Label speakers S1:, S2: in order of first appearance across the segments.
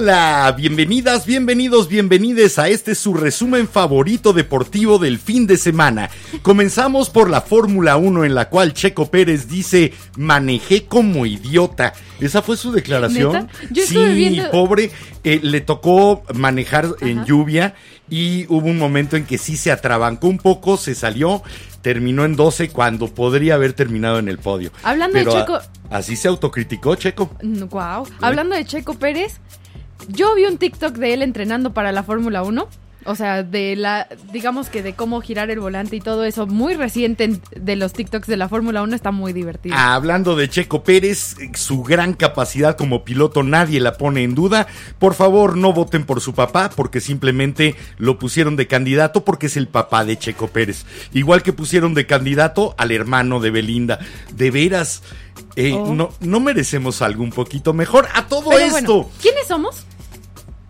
S1: Hola, bienvenidas, bienvenidos, bienvenides a este su resumen favorito deportivo del fin de semana. Comenzamos por la Fórmula 1 en la cual Checo Pérez dice, manejé como idiota. Esa fue su declaración. Sí,
S2: viendo-
S1: pobre, eh, le tocó manejar en lluvia y hubo un momento en que sí se atrabancó un poco, se salió, terminó en 12 cuando podría haber terminado en el podio.
S2: Hablando de
S1: a-
S2: Checo-
S1: así se autocriticó Checo.
S2: Wow. Hablando de Checo Pérez, yo vi un TikTok de él entrenando para la Fórmula 1. O sea, de la, digamos que de cómo girar el volante y todo eso, muy reciente en- de los TikToks de la Fórmula 1, está muy divertido.
S1: Hablando de Checo Pérez, su gran capacidad como piloto nadie la pone en duda. Por favor, no voten por su papá porque simplemente lo pusieron de candidato porque es el papá de Checo Pérez. Igual que pusieron de candidato al hermano de Belinda. De veras, eh,
S2: Oh.
S1: no, no merecemos algo un poquito mejor a todo
S2: Pero
S1: esto.
S2: bueno, ¿quiénes somos?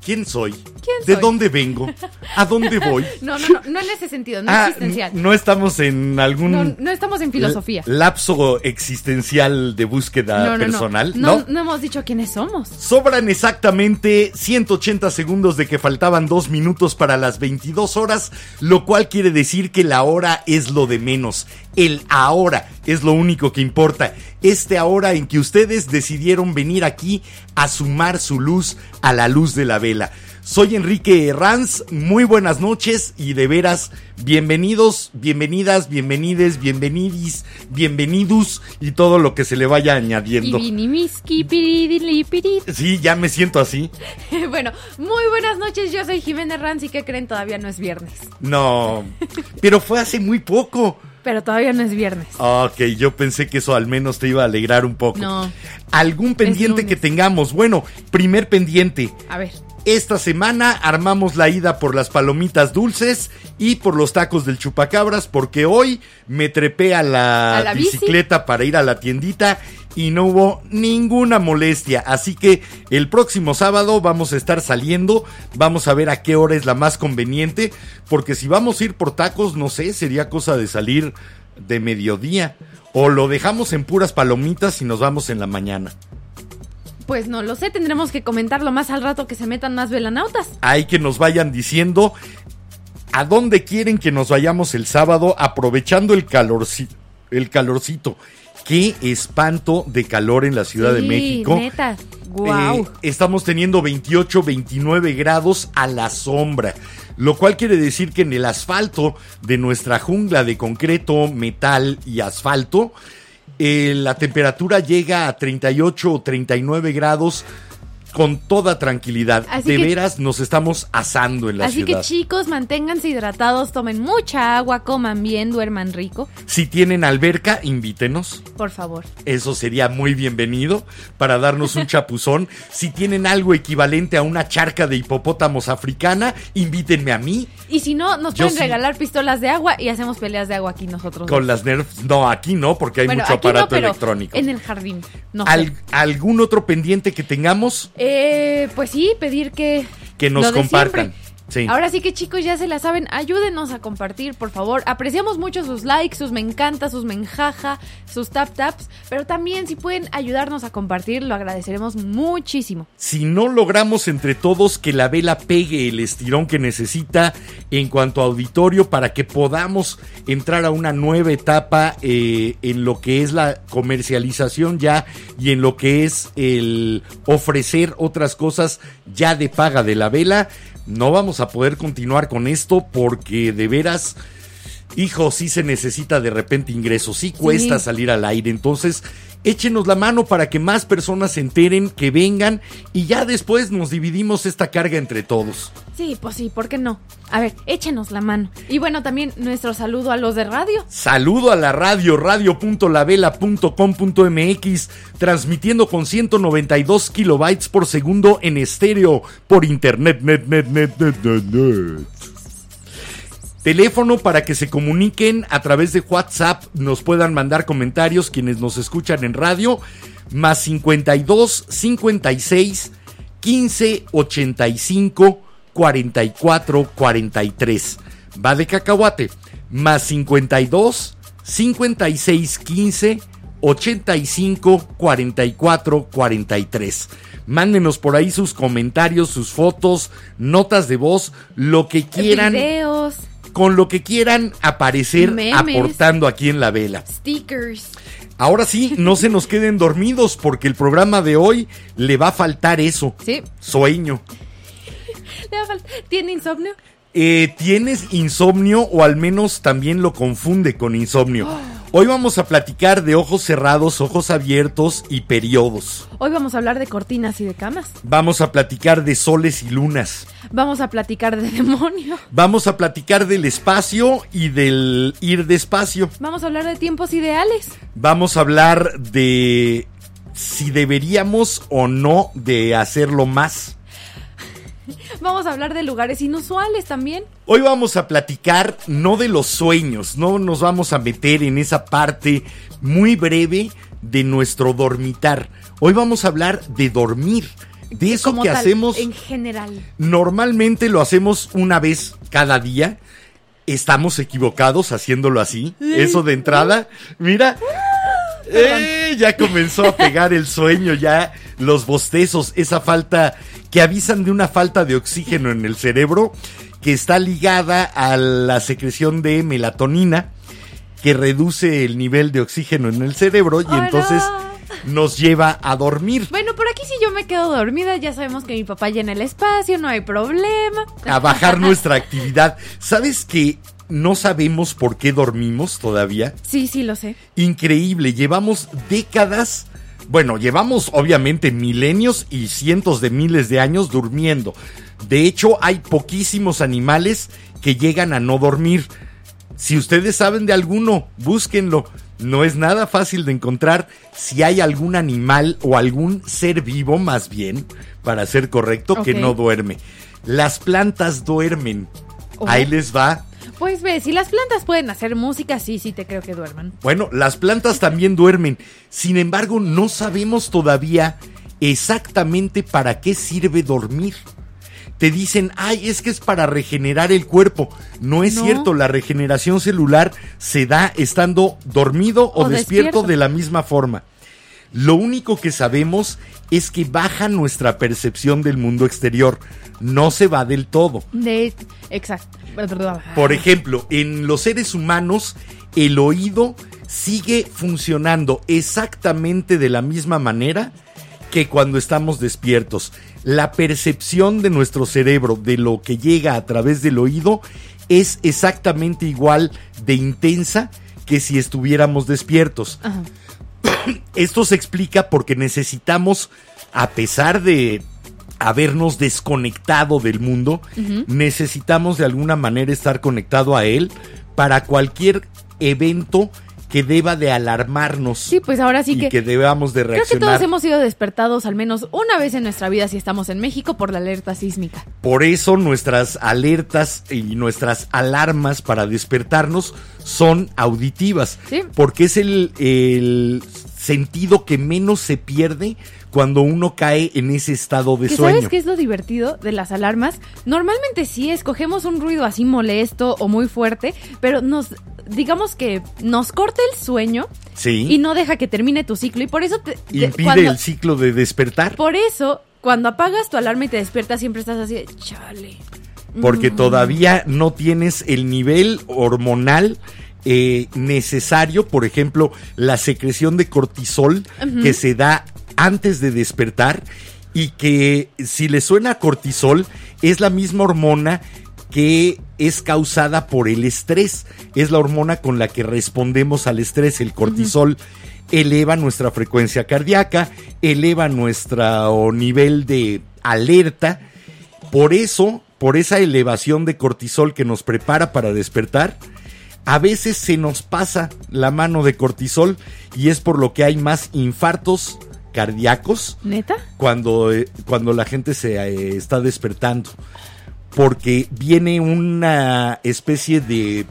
S1: ¿Quién soy?
S2: ¿Quién
S1: ¿De
S2: soy?
S1: dónde vengo? ¿A dónde voy?
S2: No, no, no, no en ese sentido, no
S1: Ah,
S2: existencial.
S1: no estamos en algún
S2: No, no estamos en filosofía.
S1: lapso existencial de búsqueda
S2: No,
S1: personal.
S2: No, no hemos dicho quiénes somos.
S1: Sobran exactamente 180 segundos de que faltaban dos minutos para las 22 horas, lo cual quiere decir que la hora es lo de menos. El ahora es lo único que importa. Este ahora en que ustedes decidieron venir aquí a sumar su luz a la luz de la vela. Soy Enrique Herranz, muy buenas noches y de veras bienvenidos, bienvenidas, bienvenides, bienvenidis, bienvenidos y todo lo que se le vaya añadiendo. Sí, ya me siento así.
S2: Bueno, muy buenas noches, yo soy Jimena Ranz y ¿qué creen? Todavía no es viernes.
S1: No, pero fue hace muy poco.
S2: Pero todavía no es viernes.
S1: Ok, yo pensé que eso al menos te iba a alegrar un poco.
S2: No.
S1: ¿Algún pendiente que tengamos? Bueno, primer pendiente.
S2: A ver,
S1: Esta semana armamos la ida por las palomitas dulces y por los tacos del chupacabras porque hoy me trepé a la,
S2: ¿A la bici?
S1: bicicleta para ir a la tiendita y no hubo ninguna molestia. Así que el próximo sábado vamos a estar saliendo, vamos a ver a qué hora es la más conveniente porque si vamos a ir por tacos, no sé, sería cosa de salir de mediodía o lo dejamos en puras palomitas y nos vamos en la mañana.
S2: pues no lo sé, tendremos que comentarlo más al rato que se metan más velanautas.
S1: hay que nos vayan diciendo a dónde quieren que nos vayamos el sábado aprovechando el calorcito. El calorcito. Qué espanto de calor en la Ciudad de México.
S2: neta, wow.
S1: Eh, estamos teniendo 28, 29 grados a la sombra. Lo cual quiere decir que en el asfalto de nuestra jungla de concreto, metal y asfalto, eh, la temperatura llega a 38 o 39 grados con toda tranquilidad.
S2: Así
S1: de
S2: que-
S1: veras nos estamos asando en la
S2: Así
S1: ciudad.
S2: que chicos, manténganse hidratados, tomen mucha agua, coman bien, duerman rico,
S1: Si tienen alberca, invítenos.
S2: por favor.
S1: Eso sería muy bienvenido para darnos un chapuzón. Si tienen algo equivalente a una charca de hipopótamos africana, invítenme a mí
S2: Y si no, nos
S1: Yo
S2: pueden
S1: sí.
S2: regalar pistolas de agua y hacemos peleas de agua aquí nosotros.
S1: con
S2: dos.
S1: las nerfs. No, aquí no, porque hay
S2: Bueno,
S1: mucho
S2: no,
S1: aparato
S2: pero
S1: electrónico.
S2: En el jardín. No.
S1: Al- ¿Algún otro pendiente que tengamos?
S2: Eh, pues sí, pedir que.
S1: Que nos compartan.
S2: siempre.
S1: Sí.
S2: Ahora sí que chicos ya se la saben, ayúdenos a compartir, por favor. Apreciamos mucho sus likes, sus me encanta, sus me enjaja, sus tap taps, pero también si pueden ayudarnos a compartir, lo agradeceremos muchísimo.
S1: Si no logramos entre todos que la vela pegue el estirón que necesita en cuanto a auditorio para que podamos entrar a una nueva etapa eh, en lo que es la comercialización ya y en lo que es el ofrecer otras cosas ya de paga de la vela, no vamos a poder continuar con esto porque de veras, hijo, sí se necesita de repente ingresos, sí cuesta
S2: Sí.
S1: salir al aire. Entonces, échenos la mano para que más personas se enteren, que vengan y ya después nos dividimos esta carga entre todos.
S2: Sí, pues sí, ¿por qué no? A ver, échenos la mano. Y bueno, también nuestro saludo a los de radio.
S1: Saludo a la radio, radio.lavela.com.mx, transmitiendo con 192 kilobytes por segundo en estéreo por internet, net, net, net, net, net, net. Teléfono para que se comuniquen a través de WhatsApp, nos puedan mandar comentarios quienes nos escuchan en radio, más 52 56 15 85 44 43. Va de cacahuate, más 52 56 15 85 44 43. Mándenos por ahí sus comentarios, sus fotos, notas de voz, lo que quieran
S2: Videos,
S1: con lo que quieran aparecer
S2: Memes.
S1: aportando aquí en la vela.
S2: stickers.
S1: Ahora sí, no se nos queden dormidos porque el programa de hoy le va a faltar eso.
S2: Sí.
S1: Sueño.
S2: Le ¿Tiene insomnio?
S1: Eh, ¿Tienes insomnio o al menos también lo confunde con insomnio? Hoy vamos a platicar de ojos cerrados, ojos abiertos y periodos.
S2: Hoy vamos a hablar de cortinas y de camas.
S1: Vamos a platicar de soles y lunas.
S2: Vamos a platicar de demonio.
S1: Vamos a platicar del espacio y del ir despacio.
S2: Vamos a hablar de tiempos ideales.
S1: Vamos a hablar de si deberíamos o no de hacerlo más.
S2: Vamos a hablar de lugares inusuales también.
S1: Hoy vamos a platicar no de los sueños, no nos vamos a meter en esa parte muy breve de nuestro dormitar. Hoy vamos a hablar de dormir, de eso
S2: Como
S1: que
S2: tal,
S1: hacemos
S2: en general.
S1: normalmente lo hacemos una vez cada día. Estamos equivocados haciéndolo así. Eso de entrada, mira. ¡Eh! ya comenzó a pegar el sueño, ya los bostezos, esa falta que avisan de una falta de oxígeno en el cerebro que está ligada a la secreción de melatonina que reduce el nivel de oxígeno en el cerebro y entonces nos lleva a dormir.
S2: Bueno, por aquí si yo me quedo dormida, ya sabemos que mi papá llena el espacio, no hay problema.
S1: a bajar nuestra actividad. ¿Sabes que no sabemos por qué dormimos todavía?
S2: Sí, sí, lo sé.
S1: Increíble, llevamos décadas, bueno, llevamos obviamente milenios y cientos de miles de años durmiendo. De hecho, hay poquísimos animales que llegan a no dormir. Si ustedes saben de alguno, búsquenlo. No es nada fácil de encontrar si hay algún animal o algún ser vivo, más bien, para ser correcto, que no duerme. Las plantas duermen.
S2: Oh.
S1: Ahí les va.
S2: Pues ve, si las plantas pueden hacer música, sí, sí te creo que duerman.
S1: Bueno, las plantas también duermen. Sin embargo, no sabemos todavía exactamente para qué sirve dormir. Te dicen, ay, es que es para regenerar el cuerpo. No es
S2: No.
S1: cierto, la regeneración celular se da estando dormido o,
S2: O
S1: despierto
S2: despierto.
S1: de la misma forma. Lo único que sabemos es que baja nuestra percepción del mundo exterior. No se va del todo.
S2: De exacto.
S1: Por ejemplo, en los seres humanos, el oído sigue funcionando exactamente de la misma manera que cuando estamos despiertos. La percepción de nuestro cerebro de lo que llega a través del oído es exactamente igual de intensa que si estuviéramos despiertos.
S2: Ajá.
S1: Esto se explica porque necesitamos, a pesar de habernos desconectado del mundo, necesitamos de alguna manera estar conectado a él para cualquier evento que deba de alarmarnos
S2: Sí, pues ahora sí
S1: y
S2: que,
S1: que, debamos de
S2: creo que
S1: reaccionar.
S2: todos hemos sido despertados al menos una vez en nuestra vida si estamos en México por la alerta sísmica.
S1: Por eso nuestras alertas y nuestras alarmas para despertarnos son auditivas.
S2: Sí.
S1: Porque es el, el sentido que menos se pierde cuando uno cae en ese estado de
S2: ¿Que
S1: sueño.
S2: ¿Sabes qué es lo divertido de las alarmas? Normalmente sí escogemos un ruido así molesto o muy fuerte, pero nos, digamos que nos corta el sueño
S1: Sí.
S2: y no deja que termine tu ciclo. Y por eso te, te-
S1: Impide
S2: cuando-
S1: el ciclo de despertar.
S2: Por eso, cuando apagas tu alarma y te despiertas, siempre estás así de chale.
S1: porque
S2: Mm.
S1: todavía no tienes el nivel hormonal eh, necesario, por ejemplo, la secreción de cortisol que se da antes de despertar y que si le suena a cortisol es la misma hormona que es causada por el estrés, es la hormona con la que respondemos al estrés, el cortisol. eleva nuestra frecuencia cardíaca, eleva nuestro nivel de alerta. Por eso, por esa elevación de cortisol que nos prepara para despertar, a veces se nos pasa la mano de cortisol y es por lo que hay más infartos cardíacos
S2: ¿Neta?
S1: cuando, eh, cuando la gente se eh, está despertando. Porque viene una especie de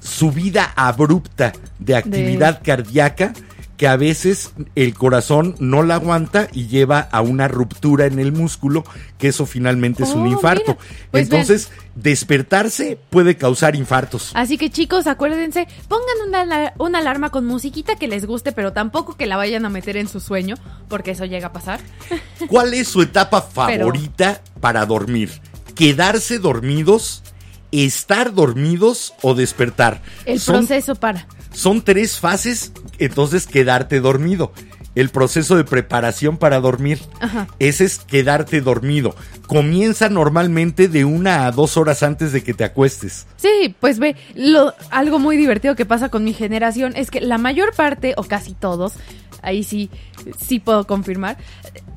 S1: subida abrupta de actividad cardíaca que a veces el corazón no la aguanta y lleva a una ruptura en el músculo, que eso finalmente es un
S2: Oh,
S1: infarto.
S2: Pues
S1: Entonces, despertarse puede causar infartos.
S2: Así que chicos, acuérdense, pongan una, una alarma con musiquita que les guste, pero tampoco que la vayan a meter en su sueño, porque eso llega a pasar.
S1: ¿Cuál es su etapa favorita para dormir? ¿Quedarse dormidos? ¿Estar dormidos o despertar?
S2: El
S1: Son-
S2: proceso para.
S1: Son tres fases, entonces quedarte dormido. El proceso de preparación para dormir.
S2: Ajá.
S1: Ese es quedarte dormido. Comienza normalmente de una a dos horas antes de que te acuestes.
S2: Sí, pues ve, lo, algo muy divertido que pasa con mi generación es que la mayor parte, o casi todos, ahí sí, sí puedo confirmar,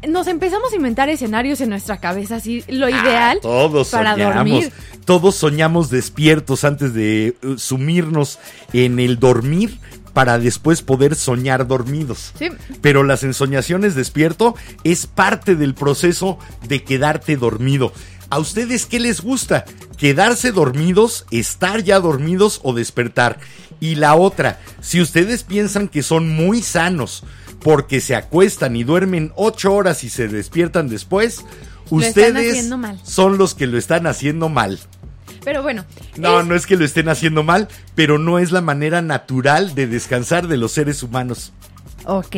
S2: nos empezamos a inventar escenarios en nuestra cabeza, así, lo ideal
S1: Ah, Todos
S2: para
S1: soñamos.
S2: dormir.
S1: Todos soñamos despiertos antes de uh, sumirnos en el dormir para después poder soñar dormidos.
S2: Sí.
S1: Pero las ensoñaciones despierto es parte del proceso de quedarte dormido. ¿A ustedes qué les gusta? ¿Quedarse dormidos, estar ya dormidos o despertar? Y la otra, si ustedes piensan que son muy sanos porque se acuestan y duermen ocho horas y se despiertan después, ustedes son los que lo están haciendo mal.
S2: Pero bueno,
S1: No,
S2: es-
S1: no es que lo estén haciendo mal, pero no es la manera natural de descansar de los seres humanos.
S2: Ok.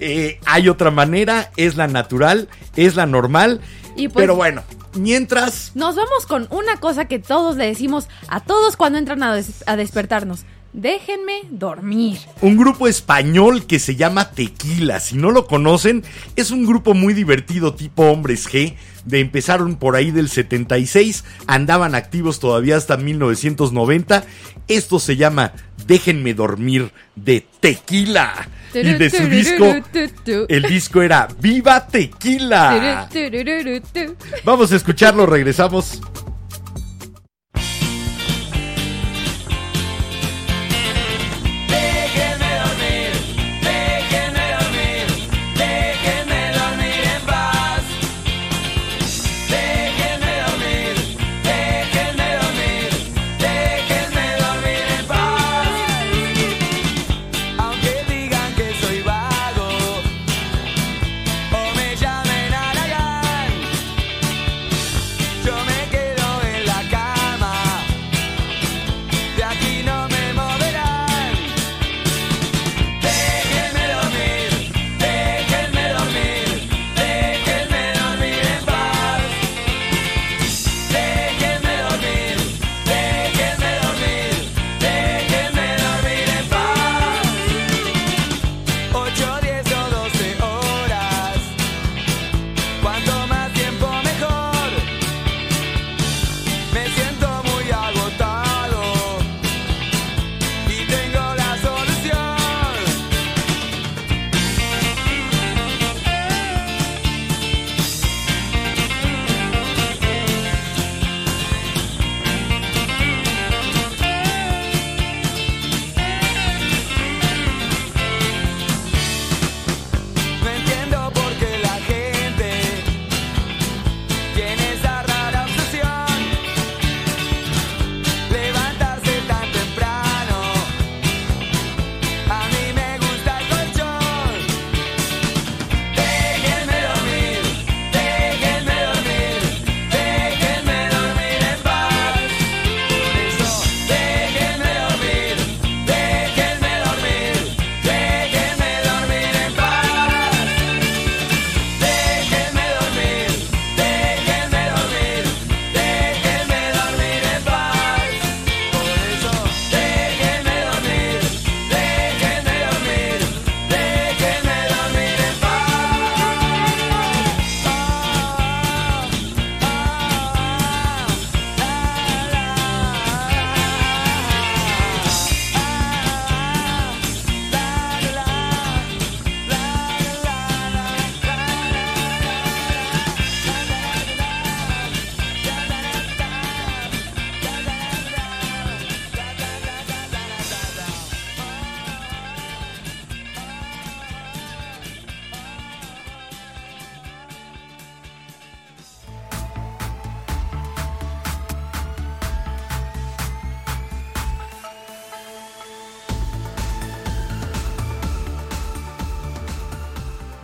S1: Eh, hay otra manera, es la natural, es la normal.
S2: Y pues-
S1: pero bueno, mientras
S2: Nos vamos con una cosa que todos le decimos a todos cuando entran a, des- a despertarnos. Déjenme dormir.
S1: un grupo español que se llama Tequila, si no lo conocen, es un grupo muy divertido tipo Hombres G. De empezaron por ahí del 76, andaban activos todavía hasta 1990. Esto se llama Déjenme dormir de Tequila. Y de su disco, el disco era Viva Tequila. Vamos a escucharlo, regresamos.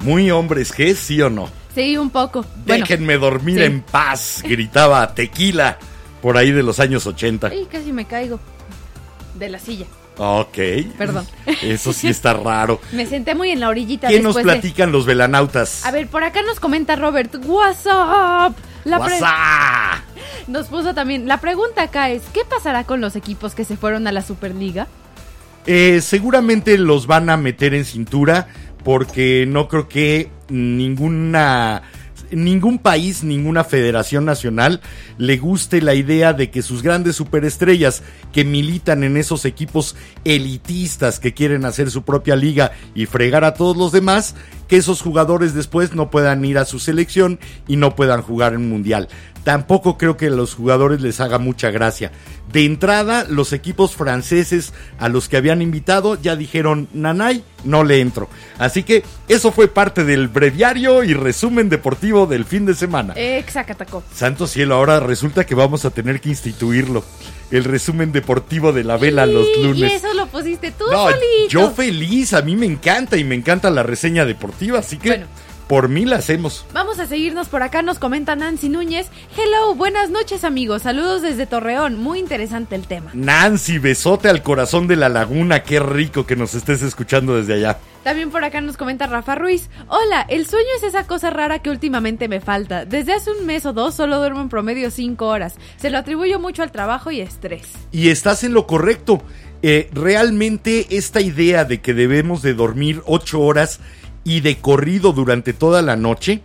S1: Muy hombres G, sí o no.
S2: Sí, un poco. Bueno,
S1: Déjenme dormir
S2: sí.
S1: en paz, gritaba Tequila por ahí de los años 80.
S2: ay, casi me caigo de la silla.
S1: Ok.
S2: Perdón.
S1: Eso sí está raro.
S2: Me senté muy en la orillita
S1: ¿Qué nos
S2: de-
S1: platican los velanautas?
S2: A ver, por acá nos comenta Robert, what's up? La pre-
S1: WhatsApp.
S2: Nos puso también, la pregunta acá es, ¿qué pasará con los equipos que se fueron a la Superliga?
S1: Eh, seguramente los van a meter en cintura porque no creo que ninguna ningún país, ninguna federación nacional le guste la idea de que sus grandes superestrellas que militan en esos equipos elitistas que quieren hacer su propia liga y fregar a todos los demás, que esos jugadores después no puedan ir a su selección y no puedan jugar en mundial. Tampoco creo que a los jugadores les haga mucha gracia. De entrada, los equipos franceses a los que habían invitado ya dijeron, Nanay, no le entro. Así que eso fue parte del breviario y resumen deportivo del fin de semana.
S2: Exacataco.
S1: Santo cielo, ahora resulta que vamos a tener que instituirlo. El resumen deportivo de la vela los
S2: Y-
S1: lunes.
S2: Y eso lo pusiste tú
S1: No,
S2: solito.
S1: yo feliz, a mí me encanta y me encanta la reseña deportiva, así que
S2: Bueno.
S1: Por mí la hacemos.
S2: Vamos a seguirnos por acá, nos comenta Nancy Núñez. Hello, buenas noches amigos, saludos desde Torreón, muy interesante el tema.
S1: Nancy, besote al corazón de la laguna, qué rico que nos estés escuchando desde allá.
S2: También por acá nos comenta Rafa Ruiz. Hola, el sueño es esa cosa rara que últimamente me falta. Desde hace un mes o dos solo duermo en promedio 5 horas. Se lo atribuyo mucho al trabajo y estrés.
S1: Y estás en lo correcto. Eh, realmente esta idea de que debemos de dormir ocho horas y de corrido durante toda la noche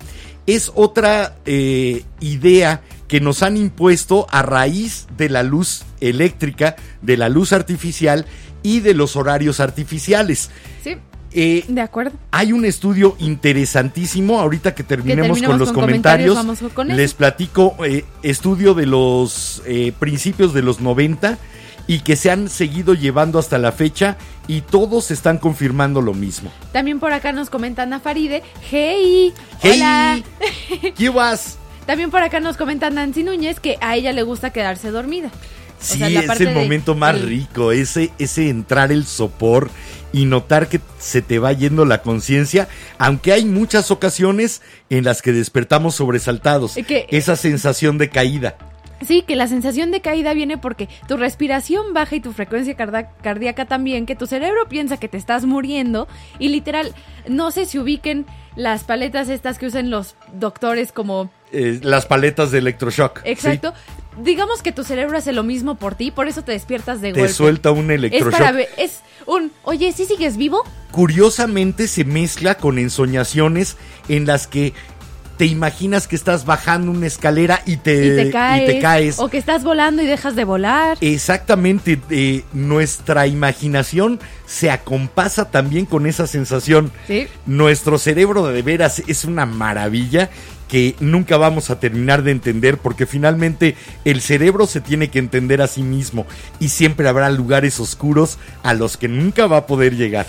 S1: es otra eh, idea que nos han impuesto a raíz de la luz eléctrica, de la luz artificial y de los horarios artificiales.
S2: Sí,
S1: Eh,
S2: de acuerdo.
S1: hay un estudio interesantísimo, ahorita que terminemos,
S2: terminemos
S1: con los
S2: con
S1: comentarios,
S2: con
S1: les platico eh, estudio de los eh, principios de los 90 y que se han seguido llevando hasta la fecha y todos están confirmando lo mismo.
S2: También por acá nos comenta Ana Faride. Hey,
S1: ¡Hey!
S2: hola.
S1: ¿Qué vas?
S2: También por acá nos comenta Nancy Núñez que a ella le gusta quedarse dormida.
S1: Sí,
S2: sea, la
S1: es el
S2: de-
S1: momento más rico, ese, ese entrar el sopor y notar que se te va yendo la conciencia, aunque hay muchas ocasiones en las que despertamos sobresaltados.
S2: Que-
S1: esa sensación de caída.
S2: Sí, que la sensación de caída viene porque tu respiración baja y tu frecuencia cardíaca también, que tu cerebro piensa que te estás muriendo y literal, no sé si ubiquen las paletas estas que usan los doctores como...
S1: Eh, las paletas de electroshock. ¿sí?
S2: Exacto. Digamos que tu cerebro hace lo mismo por ti, por eso te despiertas de
S1: Te
S2: golpe.
S1: suelta un
S2: es
S1: electroshock.
S2: para ver, es un, oye, ¿sí sigues vivo?
S1: Curiosamente se mezcla con ensoñaciones en las que te imaginas que estás bajando una escalera y te,
S2: y te caes.
S1: y te caes.
S2: O que estás volando y dejas de volar.
S1: Exactamente, eh, nuestra imaginación se acompasa también con esa sensación.
S2: Sí.
S1: Nuestro cerebro de veras es una maravilla que nunca vamos a terminar de entender porque finalmente el cerebro se tiene que entender a sí mismo y siempre habrá lugares oscuros a los que nunca va a poder llegar.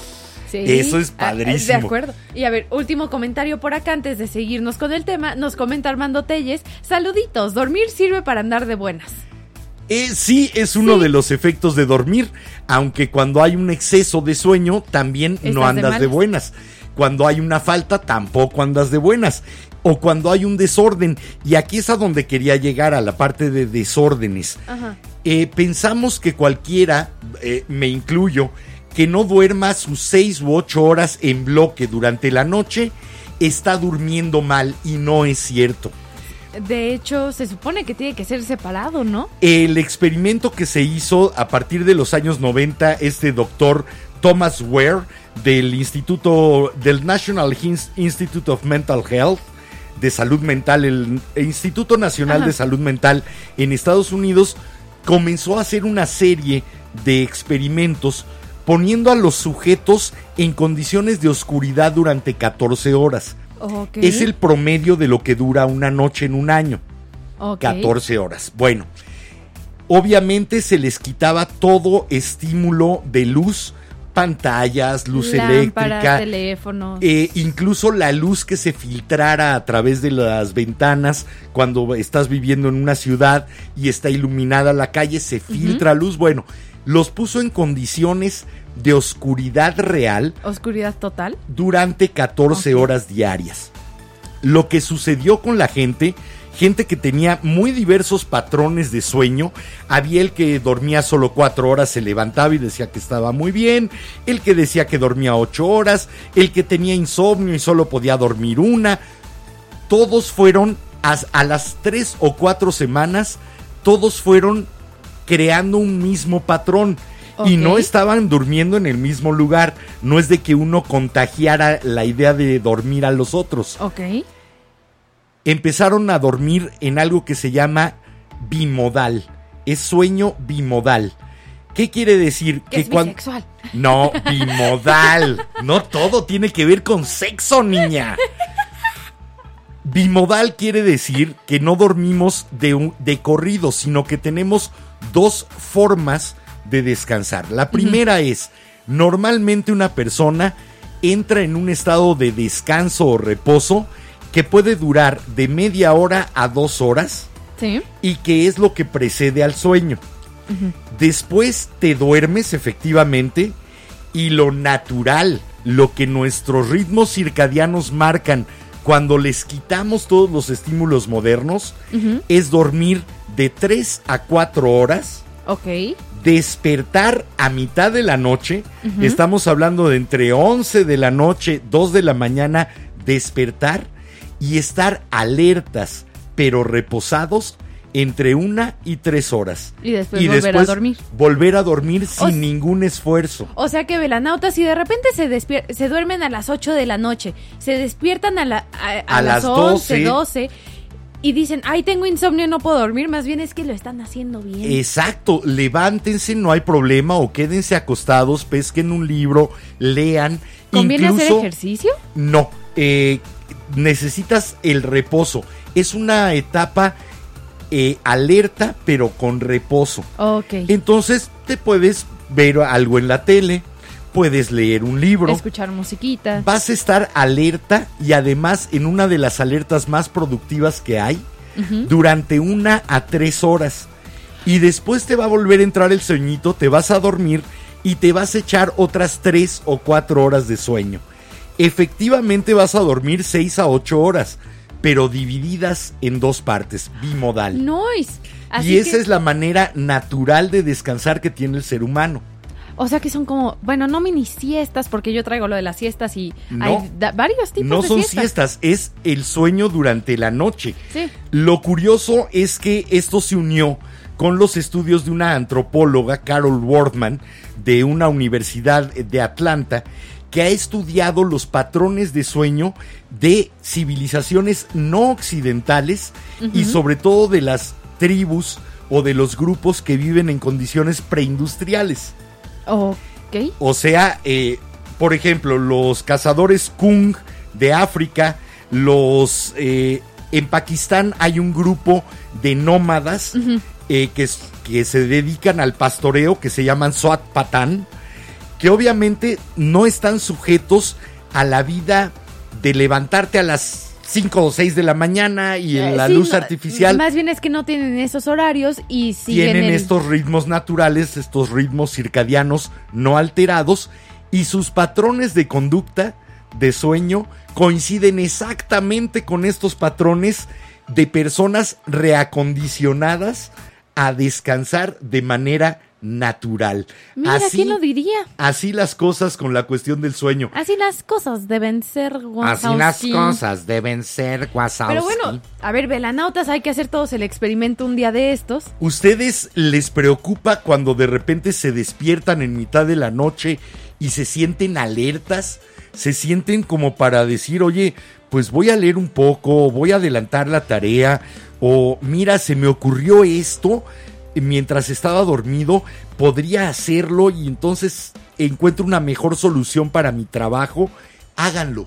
S2: Sí.
S1: Eso es
S2: Ah,
S1: padrísimo.
S2: De acuerdo. Y a ver, último comentario por acá antes de seguirnos con el tema. Nos comenta Armando Telles. Saluditos, dormir sirve para andar de buenas.
S1: Eh, sí, es uno
S2: Sí.
S1: de los efectos de dormir, aunque cuando hay un exceso de sueño también no
S2: Estás
S1: andas de, buenas. Cuando hay una falta tampoco andas de buenas. O cuando hay un desorden. Y aquí es a donde quería llegar, a la parte de desórdenes.
S2: Ajá.
S1: Eh, pensamos que cualquiera, eh, me incluyo, que no duerma sus seis u ocho horas en bloque durante la noche, está durmiendo mal y no es cierto.
S2: De hecho, se supone que tiene que ser separado, ¿no?
S1: El experimento que se hizo a partir de los años 90, este doctor Thomas Ware del Instituto, del National Institute of Mental Health, de salud mental, el Instituto Nacional
S2: Ajá.
S1: de Salud Mental en Estados Unidos, comenzó a hacer una serie de experimentos poniendo a los sujetos en condiciones de oscuridad durante 14 horas. Es el promedio de lo que dura una noche en un año.
S2: Ok.
S1: 14 horas. Bueno, obviamente se les quitaba todo estímulo de luz, pantallas, luz
S2: Lámparas,
S1: eléctrica,
S2: teléfonos.
S1: eh, incluso la luz que se filtrara a través de las ventanas cuando estás viviendo en una ciudad y está iluminada la calle, se filtra luz. Bueno, los puso en condiciones de oscuridad real
S2: Oscuridad total.
S1: durante 14
S2: Ok.
S1: horas diarias. Lo que sucedió con la gente, gente que tenía muy diversos patrones de sueño, había el que dormía solo 4 horas, se levantaba y decía que estaba muy bien, el que decía que dormía 8 horas, el que tenía insomnio y solo podía dormir una, todos fueron a, a las 3 o 4 semanas, todos fueron creando un mismo patrón. Y no estaban durmiendo en el mismo lugar. No es de que uno contagiara la idea de dormir a los otros.
S2: Ok.
S1: Empezaron a dormir en algo que se llama bimodal. Es sueño bimodal. ¿Qué quiere decir?
S2: Que es
S1: cuan-
S2: bisexual.
S1: No, bimodal. No todo tiene que ver con sexo, niña. Bimodal quiere decir que no dormimos de, un- de corrido, sino que tenemos dos formas de descansar. La primera es, normalmente una persona entra en un estado de descanso o reposo que puede durar de media hora a dos horas
S2: Sí.
S1: y que es lo que precede al sueño. Después te duermes efectivamente y lo natural, lo que nuestros ritmos circadianos marcan cuando les quitamos todos los estímulos modernos, es dormir de 3 a 4 horas,
S2: Ok.
S1: Despertar a mitad de la noche, estamos hablando de entre 11 de la noche, 2 de la mañana, despertar y estar alertas, pero reposados entre una y tres horas.
S2: Y después volver a dormir.
S1: Volver a dormir sin
S2: O
S1: ningún esfuerzo.
S2: O sea que velanautas, si de repente se se duermen a las 8 de la noche, se despiertan a, la, a, a
S1: A
S2: las
S1: las
S2: 11,
S1: 12.
S2: 12 y dicen, ay, tengo insomnio, no puedo dormir, más bien es que lo están haciendo bien.
S1: Exacto, levántense, no hay problema, o quédense acostados, pesquen un libro, lean.
S2: ¿Conviene hacer ejercicio?
S1: No, eh, necesitas el reposo. Es una etapa eh, alerta, pero con reposo.
S2: Ok.
S1: Entonces te puedes ver algo en la tele, puedes leer un libro.
S2: Escuchar musiquita.
S1: Vas a estar alerta y además en una de las alertas más productivas que hay durante una a tres horas. Y después te va a volver a entrar el sueñito, te vas a dormir y te vas a echar otras tres o cuatro horas de sueño. Efectivamente vas a dormir seis a ocho horas, pero divididas en dos partes, bimodal.
S2: Noise. Así
S1: y esa
S2: que-
S1: es la manera natural de descansar que tiene el ser humano.
S2: O sea que son como, bueno, no mini siestas, porque yo traigo lo de las siestas y
S1: No.
S2: hay varios tipos
S1: No
S2: de
S1: son
S2: siestas.
S1: siestas, es el sueño durante la noche.
S2: Sí.
S1: Lo curioso es que esto se unió con los estudios de una antropóloga, Carol Wortman, de una universidad de Atlanta, que ha estudiado los patrones de sueño de civilizaciones no occidentales y sobre todo de las tribus o de los grupos que viven en condiciones preindustriales. O sea, eh, por ejemplo, los cazadores Kung de África, los eh, en Pakistán hay un grupo de nómadas eh, que, que se dedican al pastoreo que se llaman Swat Patan, que obviamente no están sujetos a la vida de levantarte a las 5 o 6 de la mañana y en
S2: Eh,
S1: la
S2: sí,
S1: luz artificial
S2: Más bien es que no tienen esos horarios y siguen
S1: tienen
S2: el-
S1: estos ritmos naturales, estos ritmos circadianos no alterados y sus patrones de conducta, de sueño, coinciden exactamente con estos patrones de personas reacondicionadas a descansar de manera natural.
S2: Mira,
S1: así,
S2: ¿quién lo diría?
S1: así las cosas con la cuestión del sueño.
S2: Así las cosas deben ser,
S1: Así las
S2: Wazowski.
S1: cosas deben ser, Wazowski.
S2: Pero bueno, a ver, velanautas, hay que hacer todos el experimento un día de estos.
S1: ¿Ustedes les preocupa cuando de repente se despiertan en mitad de la noche y se sienten alertas? Se sienten como para decir, oye, pues voy a leer un poco, voy a adelantar la tarea, o mira, se me ocurrió esto mientras estaba dormido, podría hacerlo y entonces encuentro una mejor solución para mi trabajo. Háganlo.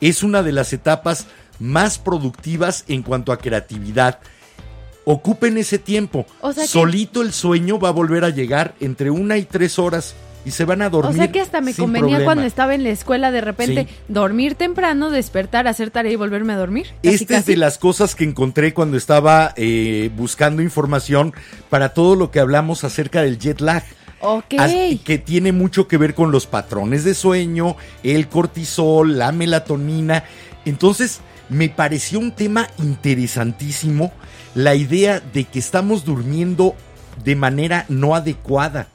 S1: Es una de las etapas más productivas en cuanto a creatividad. Ocupen ese tiempo.
S2: O sea que-
S1: Solito el sueño va a volver a llegar entre una y tres horas y se van a dormir.
S2: O sea que hasta me convenía
S1: problema.
S2: cuando estaba en la escuela de repente
S1: Sí.
S2: dormir temprano, despertar, hacer tarea y volverme a dormir. Casi,
S1: Esta es de las cosas que encontré cuando estaba eh, buscando información para todo lo que hablamos acerca del jet lag.
S2: Ok.
S1: As- que tiene mucho que ver con los patrones de sueño, el cortisol, la melatonina. Entonces, me pareció un tema interesantísimo la idea de que estamos durmiendo de manera no adecuada.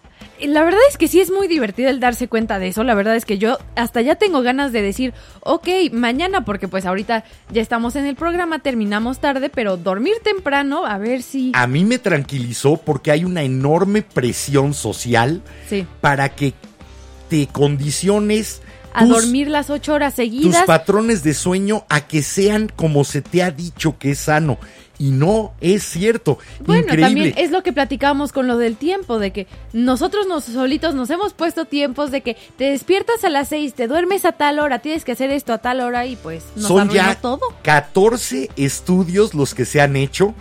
S2: La verdad es que sí es muy divertido el darse cuenta de eso. La verdad es que yo hasta ya tengo ganas de decir, ok, mañana, porque pues ahorita ya estamos en el programa, terminamos tarde, pero dormir temprano, a ver si...
S1: A mí me tranquilizó porque hay una enorme presión social
S2: Sí.
S1: para que te condiciones
S2: A
S1: tus-
S2: dormir las ocho horas
S1: tus
S2: seguidas.
S1: patrones de sueño a que sean como se te ha dicho que es sano. Y no es cierto.
S2: Bueno,
S1: Increíble.
S2: también es lo que platicábamos con lo del tiempo, de que nosotros nos solitos nos hemos puesto tiempos de que te despiertas a las seis, te duermes a tal hora, tienes que hacer esto a tal hora y pues nos
S1: Son ya
S2: todo.
S1: 14 estudios los que se han hecho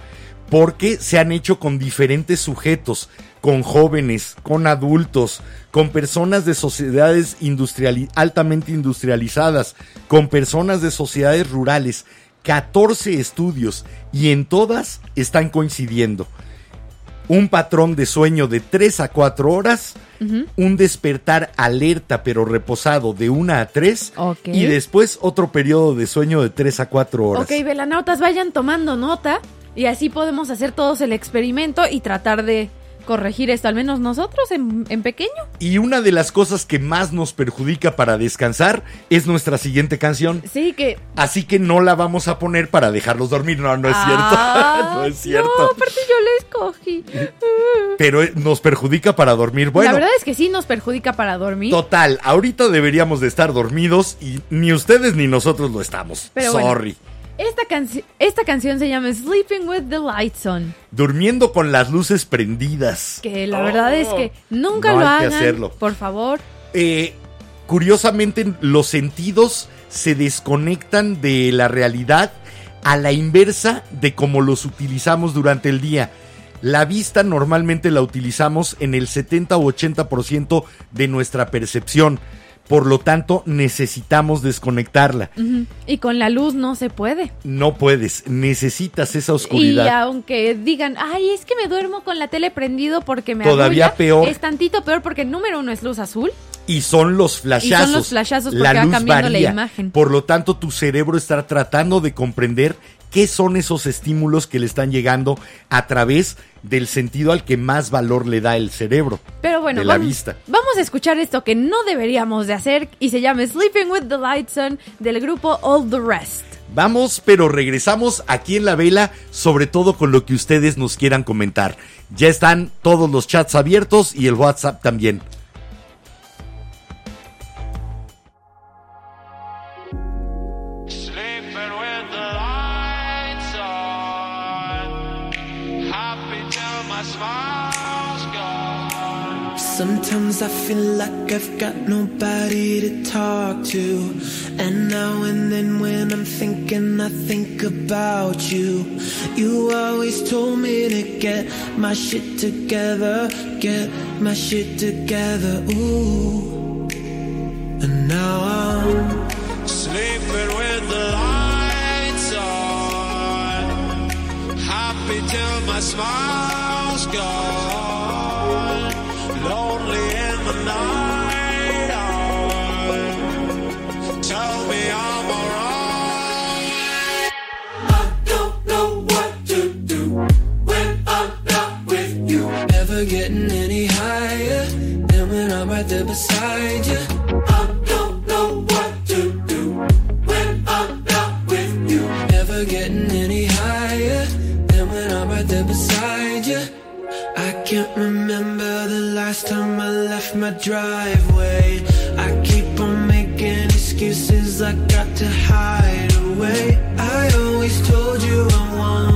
S1: porque se han hecho con diferentes sujetos, con jóvenes, con adultos, con personas de sociedades industriali- altamente industrializadas, con personas de sociedades rurales. 14 estudios y en todas están coincidiendo. Un patrón de sueño de 3 a 4 horas, un despertar alerta pero reposado de 1 a 3
S2: Ok.
S1: y después otro periodo de sueño de 3 a 4 horas.
S2: Ok, velanautas, vayan tomando nota y así podemos hacer todos el experimento y tratar de corregir esto, al menos nosotros en, en pequeño.
S1: Y una de las cosas que más nos perjudica para descansar es nuestra siguiente canción.
S2: Sí, que...
S1: Así que no la vamos a poner para dejarlos dormir. No, no es
S2: Ah,
S1: cierto. no es cierto.
S2: No, aparte yo la escogí.
S1: Pero eh, nos perjudica para dormir. Bueno,
S2: la verdad es que sí nos perjudica para dormir.
S1: total, ahorita deberíamos de estar dormidos y ni ustedes ni nosotros lo estamos.
S2: Pero bueno. Esta, canci- esta canción se llama Sleeping with the Lights On.
S1: Durmiendo con las luces prendidas.
S2: Que la verdad es que nunca
S1: Oh. No
S2: lo hagan.
S1: hacerlo.
S2: Por favor.
S1: Eh, curiosamente, los sentidos se desconectan de la realidad a la inversa de cómo los utilizamos durante el día. La vista normalmente la utilizamos en el 70 u 80% de nuestra percepción. Por lo tanto, necesitamos desconectarla.
S2: Y con la luz no se puede.
S1: No puedes, necesitas esa
S2: Y
S1: oscuridad.
S2: aunque digan, ay, es que me duermo con la tele prendido porque me
S1: Todavía
S2: arrulla",
S1: peor.
S2: Es tantito peor porque número uno es luz azul.
S1: Y son los flashazos.
S2: Y son los flashazos porque
S1: la
S2: va
S1: luz
S2: cambiando la imagen.
S1: Por lo tanto, tu cerebro está tratando de comprender qué son esos estímulos que le están llegando a través del sentido al que más valor le da el cerebro.
S2: Pero bueno,
S1: de la
S2: vamos,
S1: vista.
S2: vamos a escuchar esto que no deberíamos de hacer y se llama Sleeping with the Lights On del grupo All the Rest.
S1: Vamos, pero regresamos aquí en la vela, sobre todo con lo que ustedes nos quieran comentar. Ya están todos los chats abiertos y el WhatsApp también.
S3: Sometimes I feel like I've got nobody to talk to. And now and then when I'm thinking, I think about you. You always told me to get my shit together, get my shit together, ooh. And now I'm
S4: Sleeping with the lights on. Happy till my smile's gone. Lonely in the night. oh. Tell me I'm alright. I don't know what to do when I'm not with you.
S3: never getting any higher than when I'm right there beside you.
S4: I don't know what to do when I'm not with you.
S3: Never getting any higher than when I'm right there beside you. I can't remember the last time I left my driveway. I keep on making excuses I got to hide away. I always told you I wanted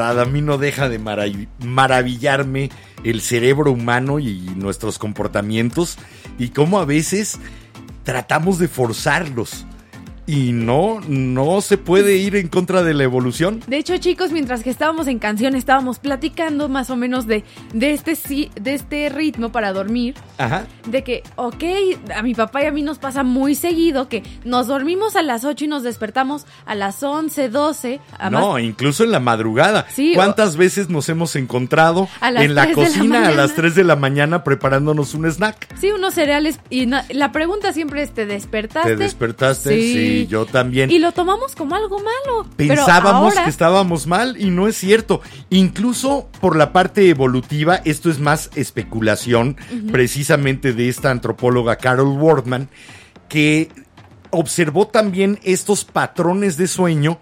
S1: a mí no deja de marav- maravillarme el cerebro humano y nuestros comportamientos y cómo a veces tratamos de forzarlos. Y no, no se puede ir en contra de la evolución.
S2: De hecho, chicos, mientras que estábamos en canción, estábamos platicando más o menos de, de, este, de este ritmo para dormir.
S1: Ajá.
S2: De que, ok, a mi papá y a mí nos pasa muy seguido que nos dormimos a las 8 y nos despertamos a las 11, 12. a más-
S1: No, incluso en la madrugada.
S2: Sí,
S1: ¿Cuántas veces nos hemos encontrado en la
S2: 3 de la
S1: cocina a las 3 de la mañana preparándonos un snack?
S2: Sí, unos cereales. Y la pregunta siempre es, ¿te despertaste?
S1: ¿Te despertaste? Sí, yo también.
S2: Y lo tomamos como algo malo.
S1: Pensábamos
S2: ahora-
S1: que estábamos mal y no es cierto. Incluso por la parte evolutiva, esto es más especulación, precisamente de esta antropóloga Carol Wardman, que observó también estos patrones de sueño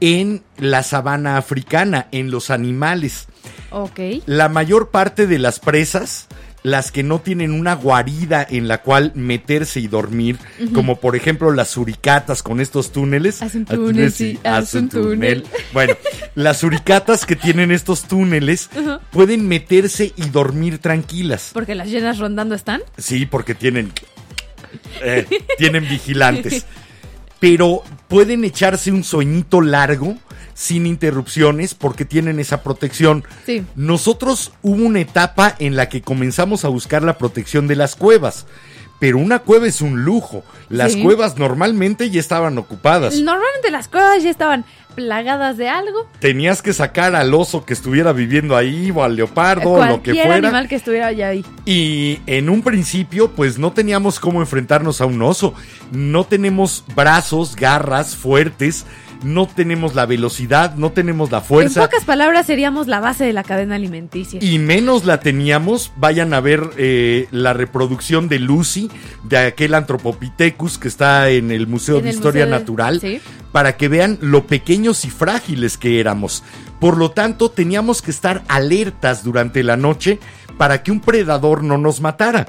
S1: en la sabana africana, en los animales.
S2: Ok.
S1: La mayor parte de las presas, las que no tienen una guarida en la cual meterse y dormir, como por ejemplo las suricatas con estos túneles.
S2: Haz un túnel, sí, haz un túnel.
S1: Bueno, las suricatas que tienen estos túneles pueden meterse y dormir tranquilas.
S2: Porque las llenas rondando están.
S1: Sí, porque tienen. eh, tienen vigilantes. Pero pueden echarse un sueñito largo, sin interrupciones, porque tienen esa protección.
S2: Sí.
S1: Nosotros hubo una etapa en la que comenzamos a buscar la protección de las cuevas. Pero una cueva es un lujo. Las
S2: Sí.
S1: cuevas normalmente ya estaban ocupadas.
S2: Normalmente las cuevas ya estaban plagadas de algo.
S1: Tenías que sacar al oso que estuviera viviendo ahí o al leopardo o lo que fuera.
S2: animal que estuviera ya ahí.
S1: Y en un principio, pues no teníamos cómo enfrentarnos a un oso. No tenemos brazos, garras fuertes, no tenemos la velocidad, no tenemos la
S2: En
S1: fuerza.
S2: pocas palabras seríamos la base de la cadena alimenticia.
S1: Y menos la teníamos. Vayan a ver eh, la reproducción de Lucy, de aquel Anthropopithecus que está en el Museo
S2: En
S1: de
S2: el
S1: Historia
S2: Museo de-
S1: Natural,
S2: sí.
S1: para que vean lo pequeños y frágiles que éramos. Por lo tanto, teníamos que estar alertas durante la noche para que un predador no nos matara.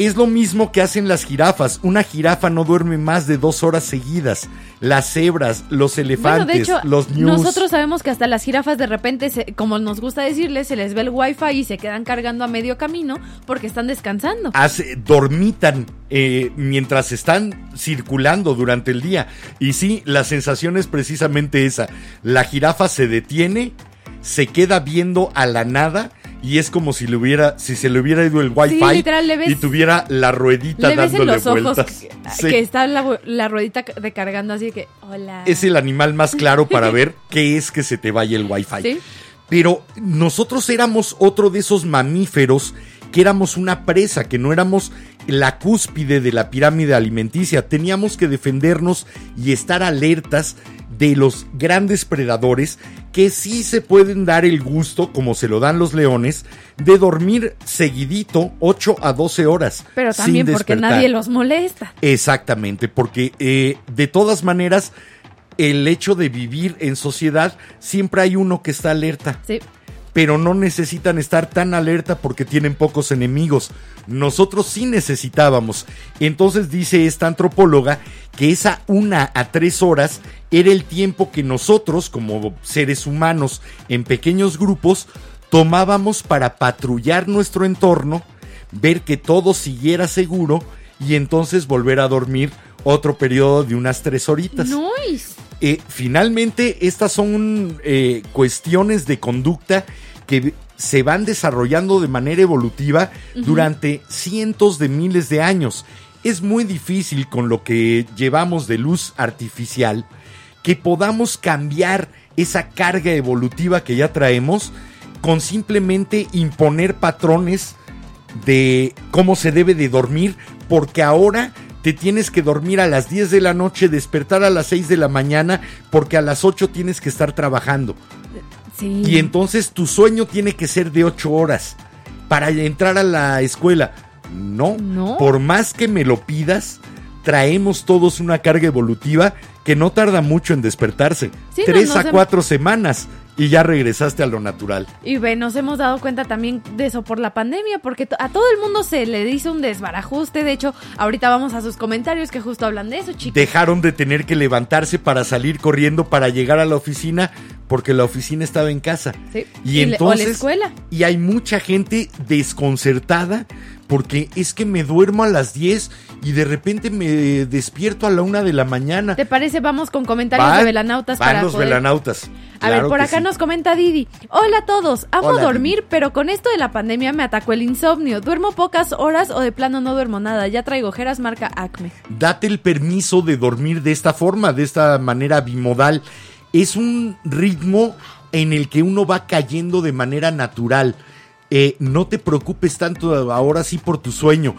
S1: Es lo mismo que hacen las jirafas. Una jirafa no duerme más de dos horas seguidas. Las cebras, los
S2: Bueno,
S1: elefantes,
S2: de hecho,
S1: los ñus.
S2: nosotros sabemos que hasta las jirafas de repente, se- como nos gusta decirles, se les ve el wifi y se quedan cargando a medio camino porque están descansando.
S1: hace- dormitan eh, mientras están circulando durante el día. Y sí, la sensación es precisamente esa. La jirafa se detiene, se queda viendo a la nada. Y es como si le hubiera, si se le hubiera ido el wifi
S2: literal, le ves-
S1: y tuviera la ruedita
S2: Le ves en
S1: dándole
S2: ojos
S1: vueltas.
S2: que,
S1: Sí.
S2: que está la, la ruedita de cargando así de que, hola.
S1: Es el animal más claro para ver qué es que se te vaya el wifi.
S2: Sí.
S1: Pero nosotros éramos otro de esos mamíferos que éramos una presa, que no éramos la cúspide de la pirámide alimenticia. Teníamos que defendernos y estar alertas de los grandes predadores que sí se pueden dar el gusto, como se lo dan los leones, de dormir seguidito 8 a 12 horas.
S2: Pero
S1: sin
S2: también porque
S1: despertar.
S2: nadie los molesta.
S1: Exactamente, porque eh, de todas maneras, el hecho de vivir en sociedad, siempre hay uno que está alerta,
S2: Sí.
S1: Pero no necesitan estar tan alerta porque tienen pocos enemigos. Nosotros sí necesitábamos. Entonces dice esta antropóloga que esa una a tres horas era el tiempo que nosotros, como seres humanos, en pequeños grupos, tomábamos para patrullar nuestro entorno, ver que todo siguiera seguro y entonces volver a dormir otro periodo de unas tres horitas. Eh, finalmente, estas son eh, cuestiones de conducta que se van desarrollando de manera evolutiva durante cientos de miles de años. Es muy difícil con lo que llevamos de luz artificial que podamos cambiar esa carga evolutiva que ya traemos con simplemente imponer patrones de cómo se debe de dormir, porque ahora te tienes que dormir a las 10 de la noche, despertar a las 6 de la mañana, porque a las 8 tienes que estar trabajando.
S2: Sí.
S1: Y entonces tu sueño tiene que ser de 8 horas para entrar a la escuela. No,
S2: No.
S1: por más que me lo pidas, traemos todos una carga evolutiva que no tarda mucho en despertarse.
S2: Sí,
S1: Tres
S2: no
S1: a
S2: se-
S1: cuatro semanas. y ya regresaste a lo natural.
S2: Y ve, nos hemos dado cuenta también de eso por la pandemia, porque a todo el mundo se le hizo un desbarajuste. De hecho, ahorita vamos a sus comentarios que justo hablan de eso, chicos.
S1: Dejaron de tener que levantarse para salir corriendo para llegar a la oficina porque la oficina estaba en casa.
S2: Sí.
S1: Y,
S2: Y le- o la
S1: entonces
S2: escuela.
S1: y hay mucha gente desconcertada porque es que me duermo a las 10 y de repente me despierto a la una de la mañana.
S2: ¿Te parece? Vamos con comentarios de velanautas
S1: van
S2: para
S1: los
S2: poder-
S1: velanautas.
S2: A
S1: Claro
S2: ver, por acá
S1: sí.
S2: nos comenta Didi. Hola a todos, amo
S1: Hola,
S2: dormir, pero con esto de la pandemia me atacó el insomnio. Duermo pocas horas o de plano no duermo nada. Ya traigo ojeras marca Acme.
S1: date el permiso de dormir de esta forma, de esta manera bimodal. Es un ritmo en el que uno va cayendo de manera natural. Eh, no te preocupes tanto ahora sí por tu sueño.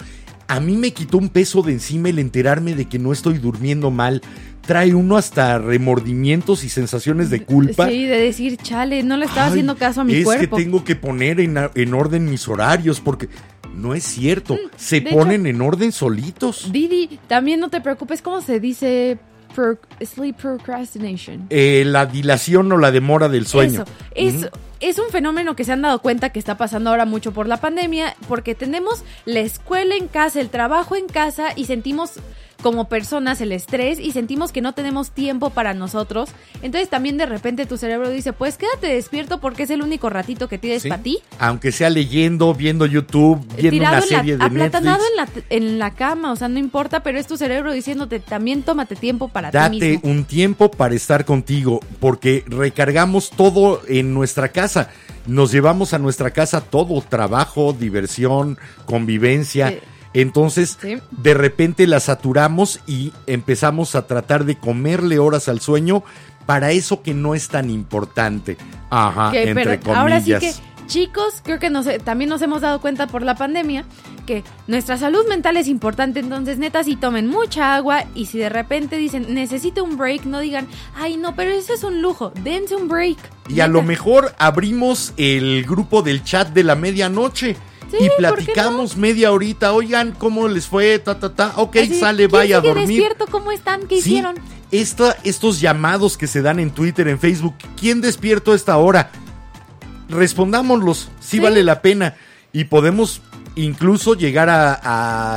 S1: A mí me quitó un peso de encima el enterarme de que no estoy durmiendo mal. Trae uno hasta remordimientos y sensaciones de culpa.
S2: Sí, de decir, chale, no le estaba
S1: Ay,
S2: haciendo caso a mi
S1: es
S2: cuerpo.
S1: que tengo que poner en, en orden mis horarios porque no es cierto. Se
S2: Mm, de
S1: ponen en orden solitos.
S2: Didi, también no te preocupes, ¿cómo se dice pro- sleep procrastination?
S1: Eh, la dilación o la demora del sueño.
S2: Eso, es, es un fenómeno que se han dado cuenta que está pasando ahora mucho por la pandemia, porque tenemos la escuela en casa, el trabajo en casa y sentimos como personas el estrés y sentimos que no tenemos tiempo para nosotros. Entonces también de repente tu cerebro dice, pues quédate despierto porque es el único ratito que tienes
S1: Sí.
S2: para ti.
S1: Aunque sea leyendo, viendo YouTube, viendo una
S2: Tirado en
S1: serie
S2: la,
S1: de Netflix.
S2: aplatanado en la, en la cama, o sea, no importa, pero es tu cerebro diciéndote, también tómate tiempo para ti
S1: Date
S2: mismo.
S1: un tiempo para estar contigo, porque recargamos todo en nuestra casa. Nos llevamos a nuestra casa todo, trabajo, diversión, convivencia.
S2: Sí.
S1: Entonces,
S2: Sí.
S1: de repente la saturamos y empezamos a tratar de comerle horas al sueño para eso que no es tan importante. Ajá,
S2: Que,
S1: entre
S2: pero ahora sí que, chicos, creo que nos, también nos hemos dado cuenta por la pandemia que nuestra salud mental es importante, entonces neta, si tomen mucha agua y si de repente dicen, necesito un break, no digan, ay no, pero eso es un lujo, dense un break.
S1: Y a lo mejor abrimos el grupo del chat de la medianoche.
S2: Sí,
S1: y
S2: ¿por qué
S1: platicamos media horita, oigan, ¿cómo les fue? Ta, ta, ta. Ok,
S2: Así,
S1: sale,
S2: ¿quién
S1: vaya a dormir.
S2: despierto? ¿Cómo están? ¿Qué
S1: Sí,
S2: hicieron?
S1: esta- estos llamados que se dan en Twitter, en Facebook, ¿quién despierto a esta hora? Respondámoslos, Sí. vale la pena. Y podemos incluso llegar a,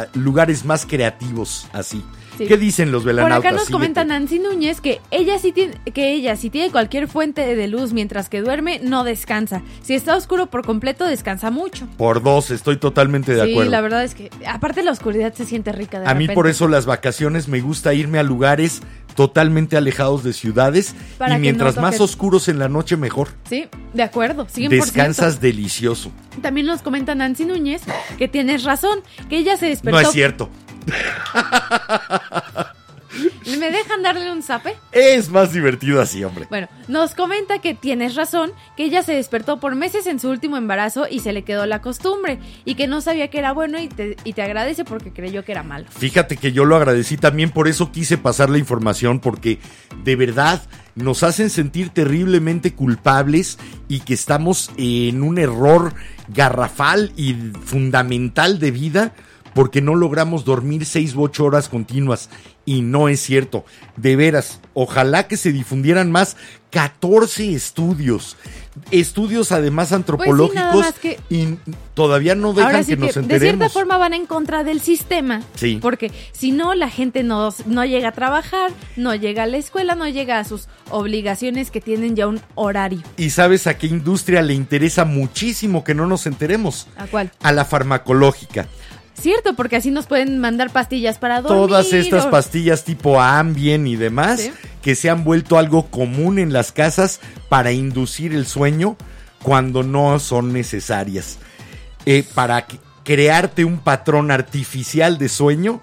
S1: a lugares más creativos así.
S2: Sí.
S1: ¿Qué dicen los
S2: Por
S1: velanautas?
S2: acá nos
S1: Síguete.
S2: comenta Nancy Núñez que ella sí tiene, que ella si tiene cualquier fuente de luz mientras que duerme no descansa. Si está oscuro por completo descansa mucho.
S1: Por dos, estoy totalmente de
S2: sí,
S1: acuerdo.
S2: la verdad es que aparte la oscuridad se siente rica de
S1: A mí por eso las vacaciones me gusta irme a lugares totalmente alejados de ciudades
S2: Para
S1: y mientras
S2: no
S1: más oscuros en la noche mejor.
S2: Sí, de acuerdo, 100%.
S1: Descansas delicioso.
S2: También nos comenta Nancy Núñez que tienes razón, que ella se despertó.
S1: No es cierto.
S2: ¿Me dejan darle un zape?
S1: Es más divertido así, hombre.
S2: Bueno, nos comenta que tienes razón, que ella se despertó por meses en su último embarazo y se le quedó la costumbre y que no sabía que era bueno y te, y te agradece porque creyó que era malo.
S1: Fíjate que yo lo agradecí también, por eso quise pasar la información, porque de verdad nos hacen sentir terriblemente culpables y que estamos en un error garrafal y fundamental de vida porque no logramos dormir seis u ocho horas continuas. Y no es cierto. De veras, ojalá que se difundieran más 14 estudios. Estudios además antropológicos
S2: Pues más que-
S1: y todavía no dejan
S2: Ahora sí
S1: que,
S2: que,
S1: nos
S2: de
S1: enteremos.
S2: cierta forma van en contra del sistema.
S1: Sí.
S2: Porque si no, la gente no, no llega a trabajar, no llega a la escuela, no llega a sus obligaciones que tienen ya un horario.
S1: ¿Y sabes a qué industria le interesa muchísimo que no nos enteremos?
S2: ¿A cuál?
S1: A la farmacológica.
S2: Cierto, porque así nos pueden mandar pastillas para dormir.
S1: Todas estas
S2: o-
S1: pastillas tipo Ambien y demás
S2: Sí.
S1: que se han vuelto algo común en las casas para inducir el sueño cuando no son necesarias. Eh, para crearte un patrón artificial de sueño,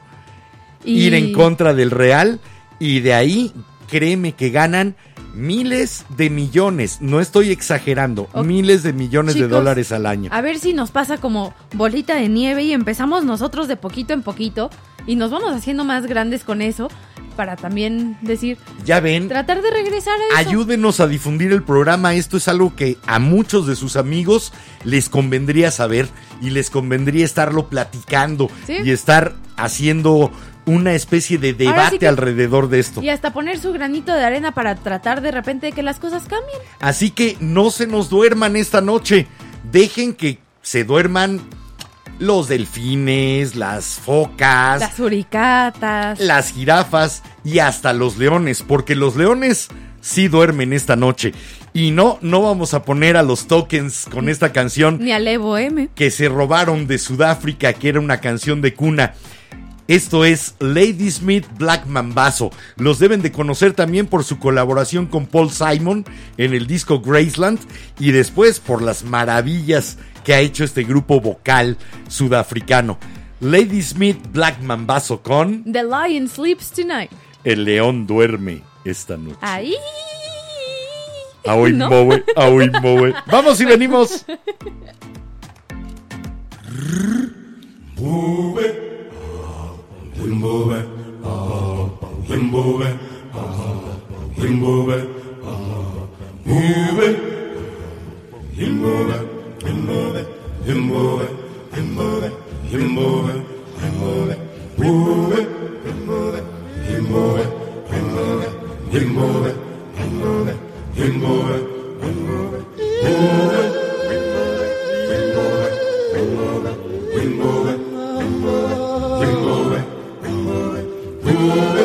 S2: y-
S1: ir en contra del real y de ahí créeme que ganan miles de millones, no estoy exagerando, miles de millones de dólares al año.
S2: A ver si nos pasa como bolita de nieve y empezamos nosotros de poquito en poquito y nos vamos haciendo más grandes con eso para también decir,
S1: Ya ven,
S2: tratar de regresar a eso.
S1: ayúdenos a difundir el programa. Esto es algo que a muchos de sus amigos les convendría saber y les convendría estarlo platicando
S2: Sí.
S1: y estar haciendo una especie de
S2: sí
S1: debate
S2: que-
S1: alrededor de esto.
S2: Y hasta poner su granito de arena para tratar de repente de que las cosas cambien.
S1: Así que no se nos duerman esta noche. Dejen que se duerman los delfines, las focas,
S2: Las suricatas.
S1: las jirafas y hasta los leones, porque los leones sí duermen esta noche. Y no, no vamos a poner a los tokens con esta canción
S2: Ni al Evo M.
S1: que se robaron de Sudáfrica, que era una canción de cuna. Esto es Lady Smith Black Mambazo. Los deben de conocer también por su colaboración con Paul Simon en el disco Graceland y después por las maravillas que ha hecho este grupo vocal sudafricano. Lady Smith Black Mambazo con
S2: The Lion Sleeps Tonight.
S1: El León duerme esta noche.
S2: Ahí.
S1: Aoi
S2: ¿No?
S1: moe, aoi moe. Vamos y venimos.
S5: Wimbove, Wimbove, Wimbove, Move, Wimbove, Wimbove, Wimbove, Wimbove, Wimbove, Wimbove, Move, Wimbove, Wimbove, Wimbove, Wimbove, Wimbove, Wimbove, Wimbove, Wimbove, Wimbove, Wimbove,
S1: Wimbove, Ooh.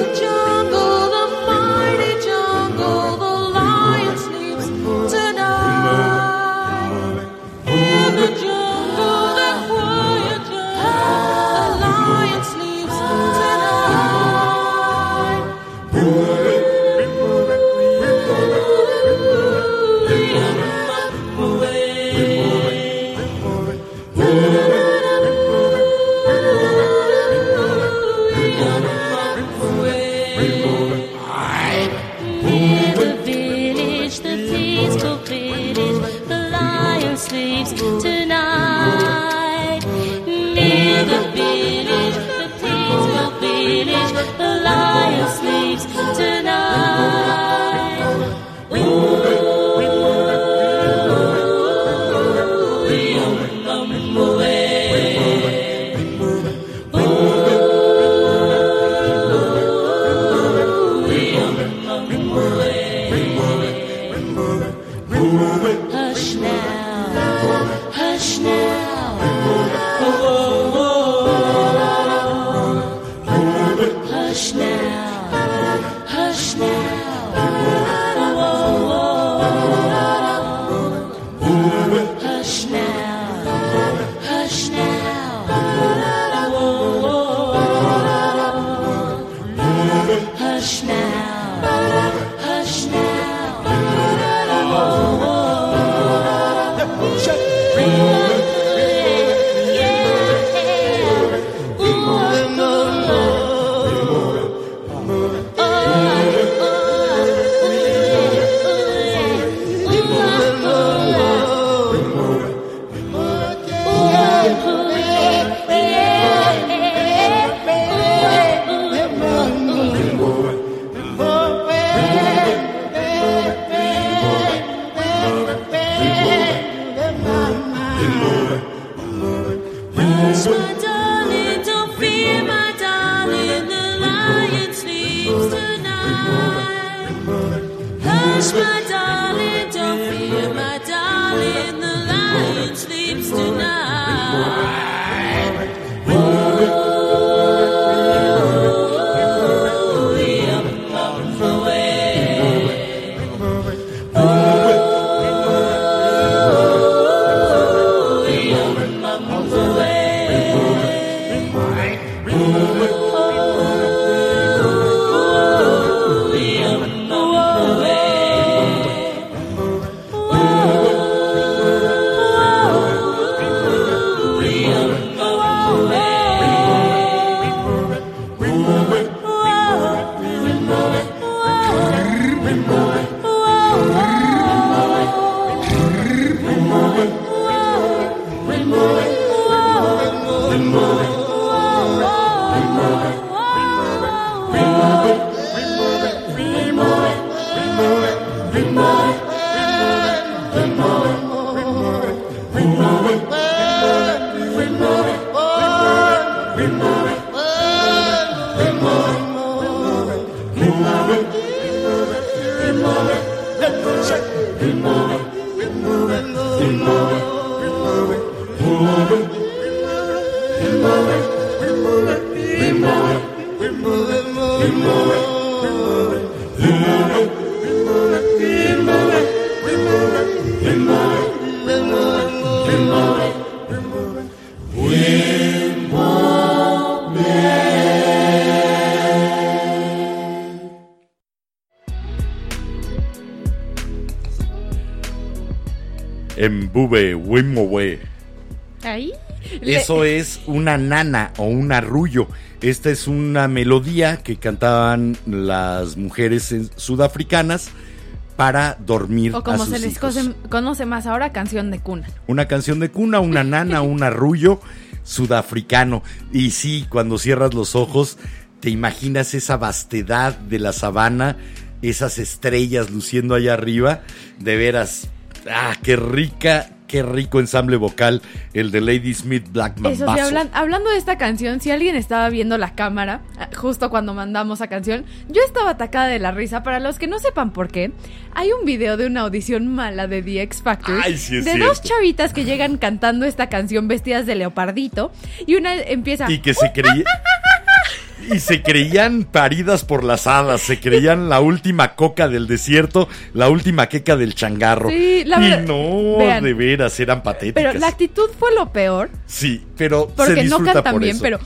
S2: Ahí.
S1: Eso es una nana o un arrullo. Esta es una melodía que cantaban las mujeres sudafricanas para dormir
S2: O
S1: a
S2: como
S1: sus
S2: se les
S1: hijos.
S2: conoce más ahora, canción de cuna.
S1: Una canción de cuna, una nana, un arrullo sudafricano. Y sí, cuando cierras los ojos, te imaginas esa vastedad de la sabana, esas estrellas luciendo allá arriba. De veras, ah, qué rica, qué rico ensamble vocal el de Lady Smith Black
S2: Eso sí,
S1: Mambazo.
S2: hablan- hablando de esta canción, si alguien estaba viendo la cámara, justo cuando mandamos esa canción, yo estaba atacada de la risa. Para los que no sepan por qué, hay un video de una audición mala de The X Factor
S1: Ay, sí
S2: de dos
S1: cierto.
S2: chavitas que llegan cantando esta canción vestidas de leopardito y una empieza...
S1: Y que se creía. Y se creían paridas por las hadas, se creían la última coca del desierto, la última queca del changarro.
S2: Sí, la
S1: y no,
S2: vean.
S1: de veras, eran patéticas.
S2: Pero la actitud fue lo peor,
S1: Sí, pero se
S2: porque no
S1: disfruta
S2: cantan
S1: por
S2: bien,
S1: eso.
S2: pero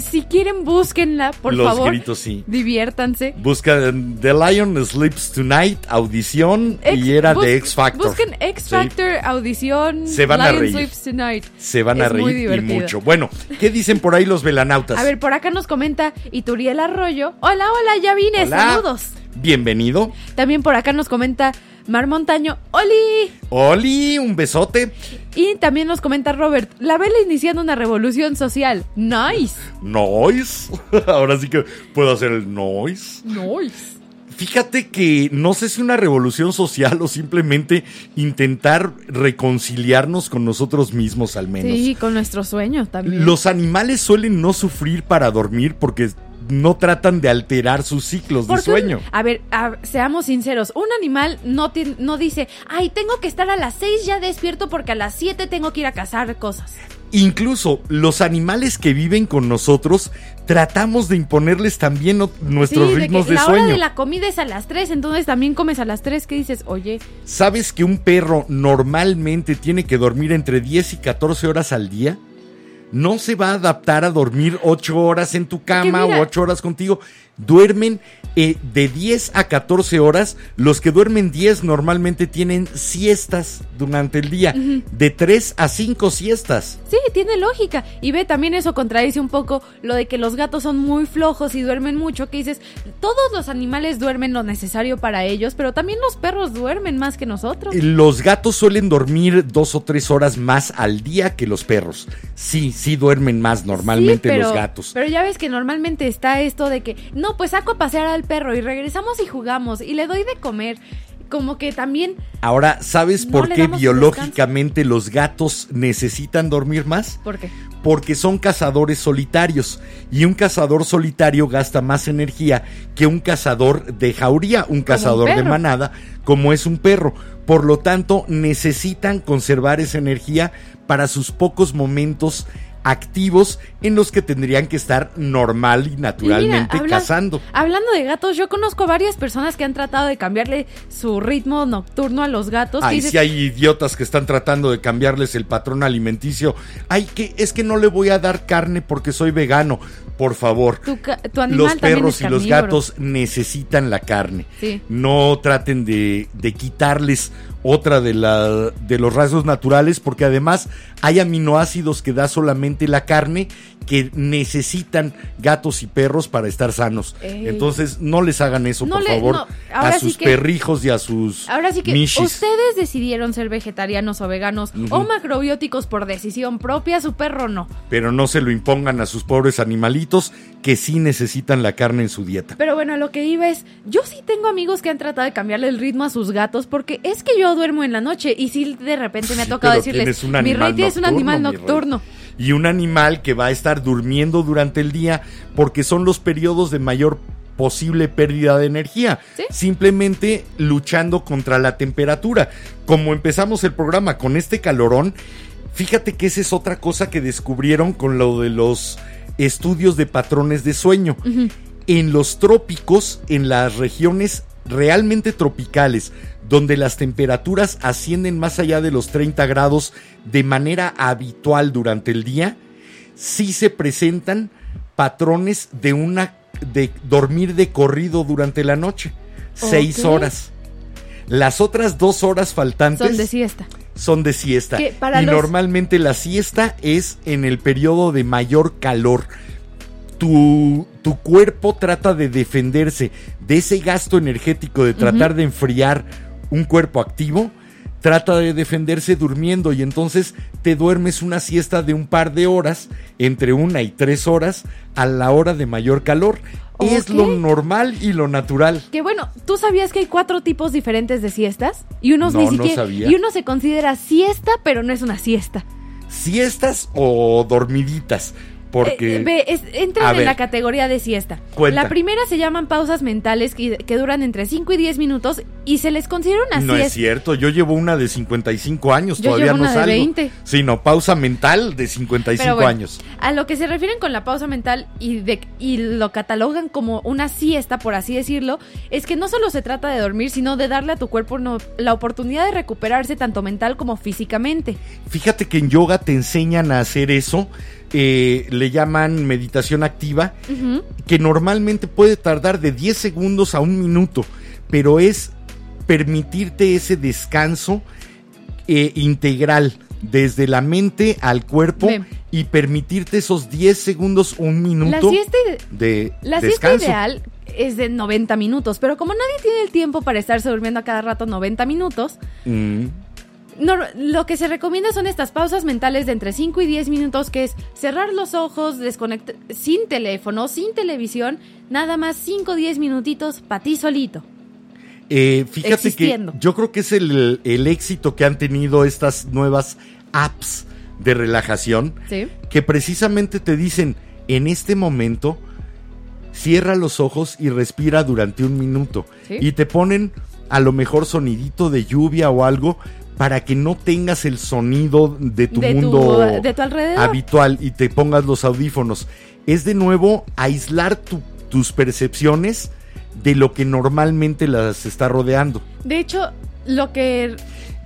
S2: si quieren búsquenla, por
S1: Los
S2: favor.
S1: gritos, sí.
S2: Diviértanse.
S1: Busca The Lion Sleeps Tonight, audición,
S2: Ex-
S1: y era de X Factor.
S2: Busquen X
S1: Sí,
S2: Factor, audición.
S1: Se van a reír.
S2: Sleeps Tonight.
S1: se van a
S2: Es muy
S1: reír y mucho. Bueno, ¿qué dicen por ahí los velanautas?
S2: A ver, por acá nos comenta Ituriel Arroyo. Hola, hola, ya vine,
S1: Hola.
S2: saludos.
S1: Bienvenido.
S2: También por acá nos comenta Mar Montaño. ¡Oli!
S1: Oli, un besote.
S2: Y también nos comenta Robert. La vela iniciando una revolución social. Nice.
S1: Noise. Ahora sí que puedo hacer el noise.
S2: Nice.
S1: Fíjate que no sé si una revolución social o simplemente intentar reconciliarnos con nosotros mismos al menos.
S2: Sí, con nuestros sueños también.
S1: Los animales suelen no sufrir para dormir porque no tratan de alterar sus ciclos de
S2: un-
S1: sueño.
S2: a ver, a- seamos sinceros, un animal no, no dice, ay, tengo que estar a las 6 ya despierto porque a las 7 tengo que ir a cazar cosas.
S1: Incluso los animales que viven con nosotros tratamos de imponerles también nuestros
S2: sí, de
S1: ritmos
S2: que
S1: de,
S2: la
S1: sueño.
S2: hora de la comida es a las 3, entonces también comes a las 3, ¿qué dices? Oye,
S1: ¿Sabes que un perro normalmente tiene que dormir entre 10 y 14 horas al día? No se va a adaptar a dormir 8 horas en tu cama
S2: mira-
S1: o 8 horas contigo. Duermen eh, de 10 a 14 horas. Los que duermen 10 normalmente tienen siestas durante el día. De 3 a 5 siestas.
S2: sí, tiene lógica. Y ve, también eso contradice un poco lo de que los gatos son muy flojos y duermen mucho, que dices, todos los animales duermen lo necesario para ellos, pero también los perros duermen más que nosotros.
S1: Los gatos suelen dormir dos o tres horas más al día que los perros. Sí, sí duermen más normalmente
S2: Sí, pero-
S1: los gatos.
S2: Pero ya ves que normalmente está esto de que, no, pues saco a pasear al perro y regresamos y jugamos y le doy de comer. Como que también,
S1: Ahora, ¿sabes
S2: No
S1: por qué biológicamente los gatos necesitan dormir más?
S2: ¿por qué?
S1: Porque son cazadores solitarios y un cazador solitario gasta más energía que un cazador de jauría, un cazador de manada, como es un perro. Por lo tanto, necesitan conservar esa energía para sus pocos momentos activos en los que tendrían que estar normal y naturalmente
S2: Y mira, habla-
S1: cazando.
S2: Hablando de gatos, yo conozco varias personas que han tratado de cambiarle su ritmo nocturno a los gatos.
S1: Ay,
S2: dices,
S1: sí hay idiotas que están tratando de cambiarles el patrón alimenticio. Ay, que es que no le voy a dar carne porque soy vegano. Por favor.
S2: tu, ca- tu animal
S1: Los perros y los gatos necesitan la carne.
S2: Sí.
S1: No traten de, de quitarles otra de, la, de los rasgos naturales porque además hay aminoácidos que da solamente la carne que necesitan gatos y perros para estar sanos.
S2: Ey.
S1: Entonces no les hagan eso,
S2: No
S1: por
S2: le-
S1: favor,
S2: no,
S1: a
S2: sí
S1: sus
S2: que-
S1: perrijos y a sus
S2: Ahora sí que
S1: mishis.
S2: ustedes decidieron ser vegetarianos o veganos o macrobióticos por decisión propia, su perro no.
S1: pero no se lo impongan a sus pobres animalitos que sí necesitan la carne en su dieta.
S2: Pero bueno, lo que iba es, yo sí tengo amigos que han tratado de cambiarle el ritmo a sus gatos porque es que yo duermo en la noche y sí de repente me ha
S1: Sí,
S2: tocado
S1: pero
S2: decirles, mi rey es un animal
S1: mi rey".
S2: nocturno.
S1: Y un animal que va a estar durmiendo durante el día porque son los periodos de mayor posible pérdida de energía.
S2: Sí.
S1: Simplemente luchando contra la temperatura. Como empezamos el programa con este calorón, fíjate que esa es otra cosa que descubrieron con lo de los estudios de patrones de sueño. En los trópicos, en las regiones realmente tropicales, donde las temperaturas ascienden más allá de los 30 grados de manera habitual durante el día, sí se presentan patrones de una de dormir de corrido durante la noche, seis horas. Las otras dos horas faltantes
S2: Son de siesta.
S1: son de siesta.
S2: Para
S1: y
S2: los-
S1: normalmente la siesta es en el periodo de mayor calor. Tu, tu cuerpo trata de defenderse de ese gasto energético de tratar de enfriar un cuerpo activo. Trata de defenderse durmiendo y entonces te duermes una siesta de un par de horas, entre una y tres horas, a la hora de mayor calor. Es lo normal y lo natural.
S2: Que bueno, ¿tú sabías que hay cuatro tipos diferentes de siestas? Y unos
S1: No,
S2: ni
S1: no
S2: siquiera.
S1: sabía.
S2: Y uno se considera siesta, pero no es una siesta.
S1: ¿Siestas o dormiditas? Porque...
S2: Eh, ve, es- entran en
S1: ver.
S2: la categoría de siesta.
S1: Cuenta.
S2: La primera se llaman pausas mentales que, que duran entre 5 y 10 minutos y se les considera una
S1: No
S2: siesta.
S1: es cierto, yo llevo una de 55 años,
S2: Yo
S1: todavía
S2: llevo
S1: no
S2: una de
S1: salgo.
S2: 20.
S1: Sí, no, pausa mental de 55
S2: Pero bueno,
S1: años.
S2: A lo que se refieren con la pausa mental y, de, y lo catalogan como una siesta, por así decirlo, es que no solo se trata de dormir, sino de darle a tu cuerpo no- la oportunidad de recuperarse tanto mental como físicamente.
S1: Fíjate que en yoga te enseñan a hacer eso, eh, le llaman meditación activa, que normalmente puede tardar de 10 segundos a un minuto, pero es permitirte ese descanso eh, integral desde la mente al cuerpo y permitirte esos 10 segundos, un
S2: La
S1: minuto
S2: siesta,
S1: de
S2: la siesta ideal es de 90 minutos, pero como nadie tiene el tiempo para estarse durmiendo a cada rato 90 minutos,
S1: Mm.
S2: No, lo que se recomienda son estas pausas mentales de entre 5 y 10 minutos, que es cerrar los ojos, desconectar sin teléfono, sin televisión, nada más 5 o 10 minutitos para ti solito.
S1: Eh, fíjate
S2: Existiendo.
S1: que yo creo que es el, el éxito que han tenido estas nuevas apps de relajación
S2: ¿Sí?
S1: que precisamente te dicen en este momento cierra los ojos y respira durante un minuto
S2: Sí.
S1: y te ponen a lo mejor sonidito de lluvia o algo para que no tengas el sonido de tu
S2: De tu-
S1: mundo
S2: de tu alrededor.
S1: habitual y te pongas los audífonos. Es de nuevo aislar tu- tus percepciones de lo que normalmente las está rodeando.
S2: De hecho, lo que...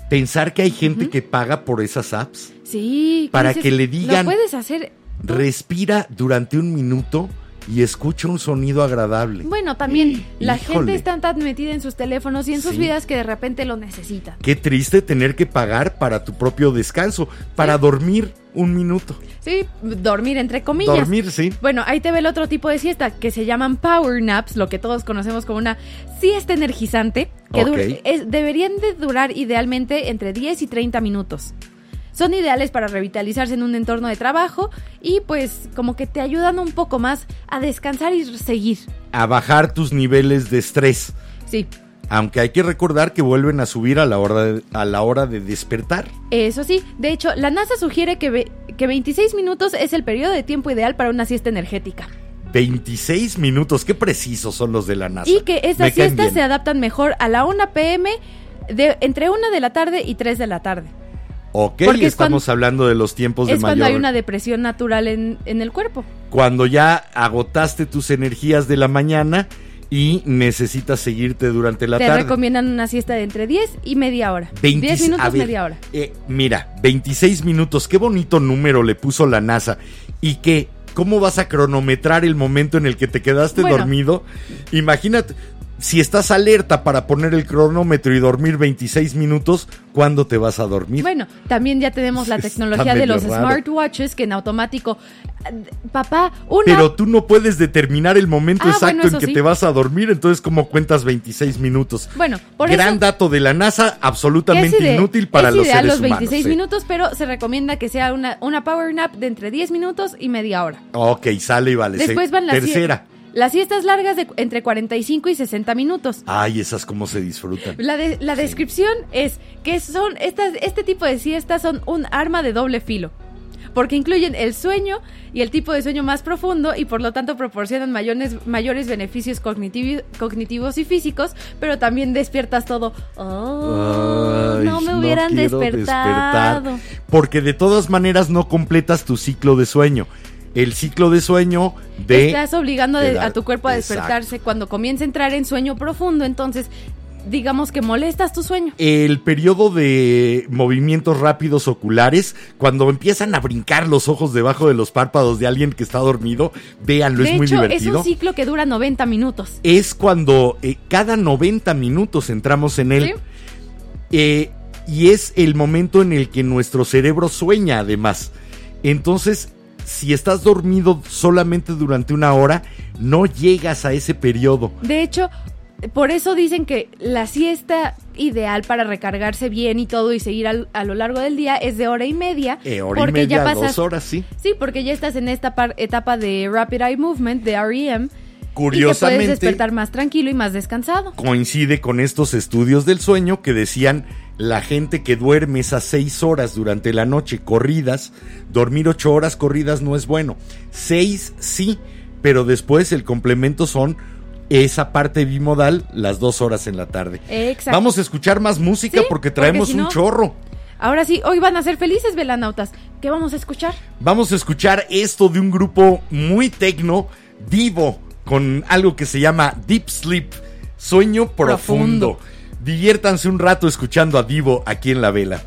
S1: Pensar que hay gente que paga por esas apps,
S2: Sí.
S1: Para
S2: dices,
S1: que le digan-
S2: Lo puedes hacer...
S1: respira durante un minuto y escucha un sonido agradable.
S2: Bueno, también la
S1: Híjole.
S2: gente está tan metida en sus teléfonos y en sus
S1: Sí.
S2: vidas que de repente lo necesitan.
S1: Qué triste tener que pagar para tu propio descanso, para
S2: Sí.
S1: dormir un minuto.
S2: Sí, dormir entre comillas.
S1: Dormir, sí.
S2: Bueno, ahí te ve el otro tipo de siesta que se llaman power naps, lo que todos conocemos como una siesta energizante, que
S1: Ok.
S2: dura- es- deberían de durar idealmente entre 10 y 30 minutos. Son ideales para revitalizarse en un entorno de trabajo y pues como que te ayudan un poco más a descansar y seguir.
S1: A bajar tus niveles de estrés.
S2: Sí,
S1: Aunque hay que recordar que vuelven a subir a la hora de, a la hora de despertar.
S2: eso sí. De hecho, la NASA sugiere que, ve- que 26 minutos es el periodo de tiempo ideal para una siesta energética.
S1: 26 minutos, qué precisos son los de la NASA.
S2: Y que estas siestas se adaptan mejor a la 1 pm de entre 1 de la tarde y 3 de la tarde.
S1: Ok,
S2: porque es
S1: estamos
S2: cuando-
S1: hablando de los tiempos de
S2: es cuando
S1: mayor.
S2: hay una depresión natural en, en el cuerpo.
S1: Cuando ya agotaste tus energías de la mañana y necesitas seguirte durante la
S2: Te
S1: tarde.
S2: recomiendan una siesta de entre 10 y media hora. 10
S1: 20
S2: minutos,
S1: a ver,
S2: media hora.
S1: eh, mira, 26 minutos, qué bonito número le puso la NASA. Y que, ¿cómo vas a cronometrar el momento en el que te quedaste
S2: Bueno.
S1: dormido? Imagínate, si estás alerta para poner el cronómetro y dormir 26 minutos, ¿cuándo te vas a dormir?
S2: Bueno, también ya tenemos la tecnología de los
S1: raro.
S2: smartwatches que en automático. eh, Papá, una.
S1: Pero tú no puedes determinar el momento
S2: Ah,
S1: exacto
S2: bueno,
S1: en que
S2: sí.
S1: te vas a dormir, entonces ¿cómo cuentas 26 minutos?
S2: Bueno, por
S1: Gran
S2: eso.
S1: dato de la NASA, absolutamente
S2: ide-
S1: inútil para
S2: es
S1: los
S2: ideal
S1: seres
S2: los 26
S1: humanos. sí.
S2: minutos, pero se recomienda que sea una, una power nap de entre 10 minutos y media hora.
S1: Ok, sale y vale.
S2: Después van las
S1: Tercera.
S2: Las siestas largas de entre 45 y 60 minutos.
S1: Ay, esas cómo se disfrutan.
S2: La, de- la descripción es que son estas, este tipo de siestas son un arma de doble filo. porque incluyen el sueño y el tipo de sueño más profundo y por lo tanto proporcionan mayores, mayores beneficios cognitivos y físicos, pero también despiertas todo. Oh,
S1: Ay,
S2: no me hubieran
S1: quiero
S2: despertado.
S1: despertar, porque de todas maneras no completas tu ciclo de sueño. El ciclo de sueño de...
S2: Estás obligando de- a tu cuerpo a
S1: Exacto.
S2: despertarse cuando comienza a entrar en sueño profundo, entonces digamos que molestas tu sueño.
S1: el periodo de movimientos rápidos oculares, cuando empiezan a brincar los ojos debajo de los párpados de alguien que está dormido, véanlo,
S2: de
S1: es muy
S2: hecho, es
S1: divertido.
S2: un ciclo que dura 90 minutos.
S1: Es cuando eh, cada 90 minutos entramos en él.
S2: ¿Sí?
S1: Eh, y es el momento en el que nuestro cerebro sueña además. Entonces, si estás dormido solamente durante una hora, no llegas a ese periodo.
S2: De hecho, por eso dicen que la siesta ideal para recargarse bien y todo y seguir al- a lo largo del día es de hora y media.
S1: Eh, hora
S2: porque
S1: y media,
S2: ya pasas,
S1: dos horas, sí.
S2: Sí, porque ya estás en esta par- etapa de Rapid Eye Movement, de REM. Y te
S1: Curiosamente,
S2: puedes despertar más tranquilo y más descansado.
S1: coincide con estos estudios del sueño que decían la gente que duerme esas seis horas durante la noche corridas, dormir ocho horas corridas no es bueno. Seis sí, pero después el complemento son esa parte bimodal las dos horas en la tarde.
S2: Exacto.
S1: Vamos a escuchar más música
S2: Sí,
S1: porque
S2: porque
S1: traemos un chorro.
S2: Ahora sí, hoy van a ser felices, velanautas. ¿Qué vamos a escuchar?
S1: Vamos a escuchar esto de un grupo muy tecno, Divo, con algo que se llama Deep Sleep, sueño profundo.
S2: Profundo.
S1: Diviértanse un rato escuchando a Divo aquí en la vela.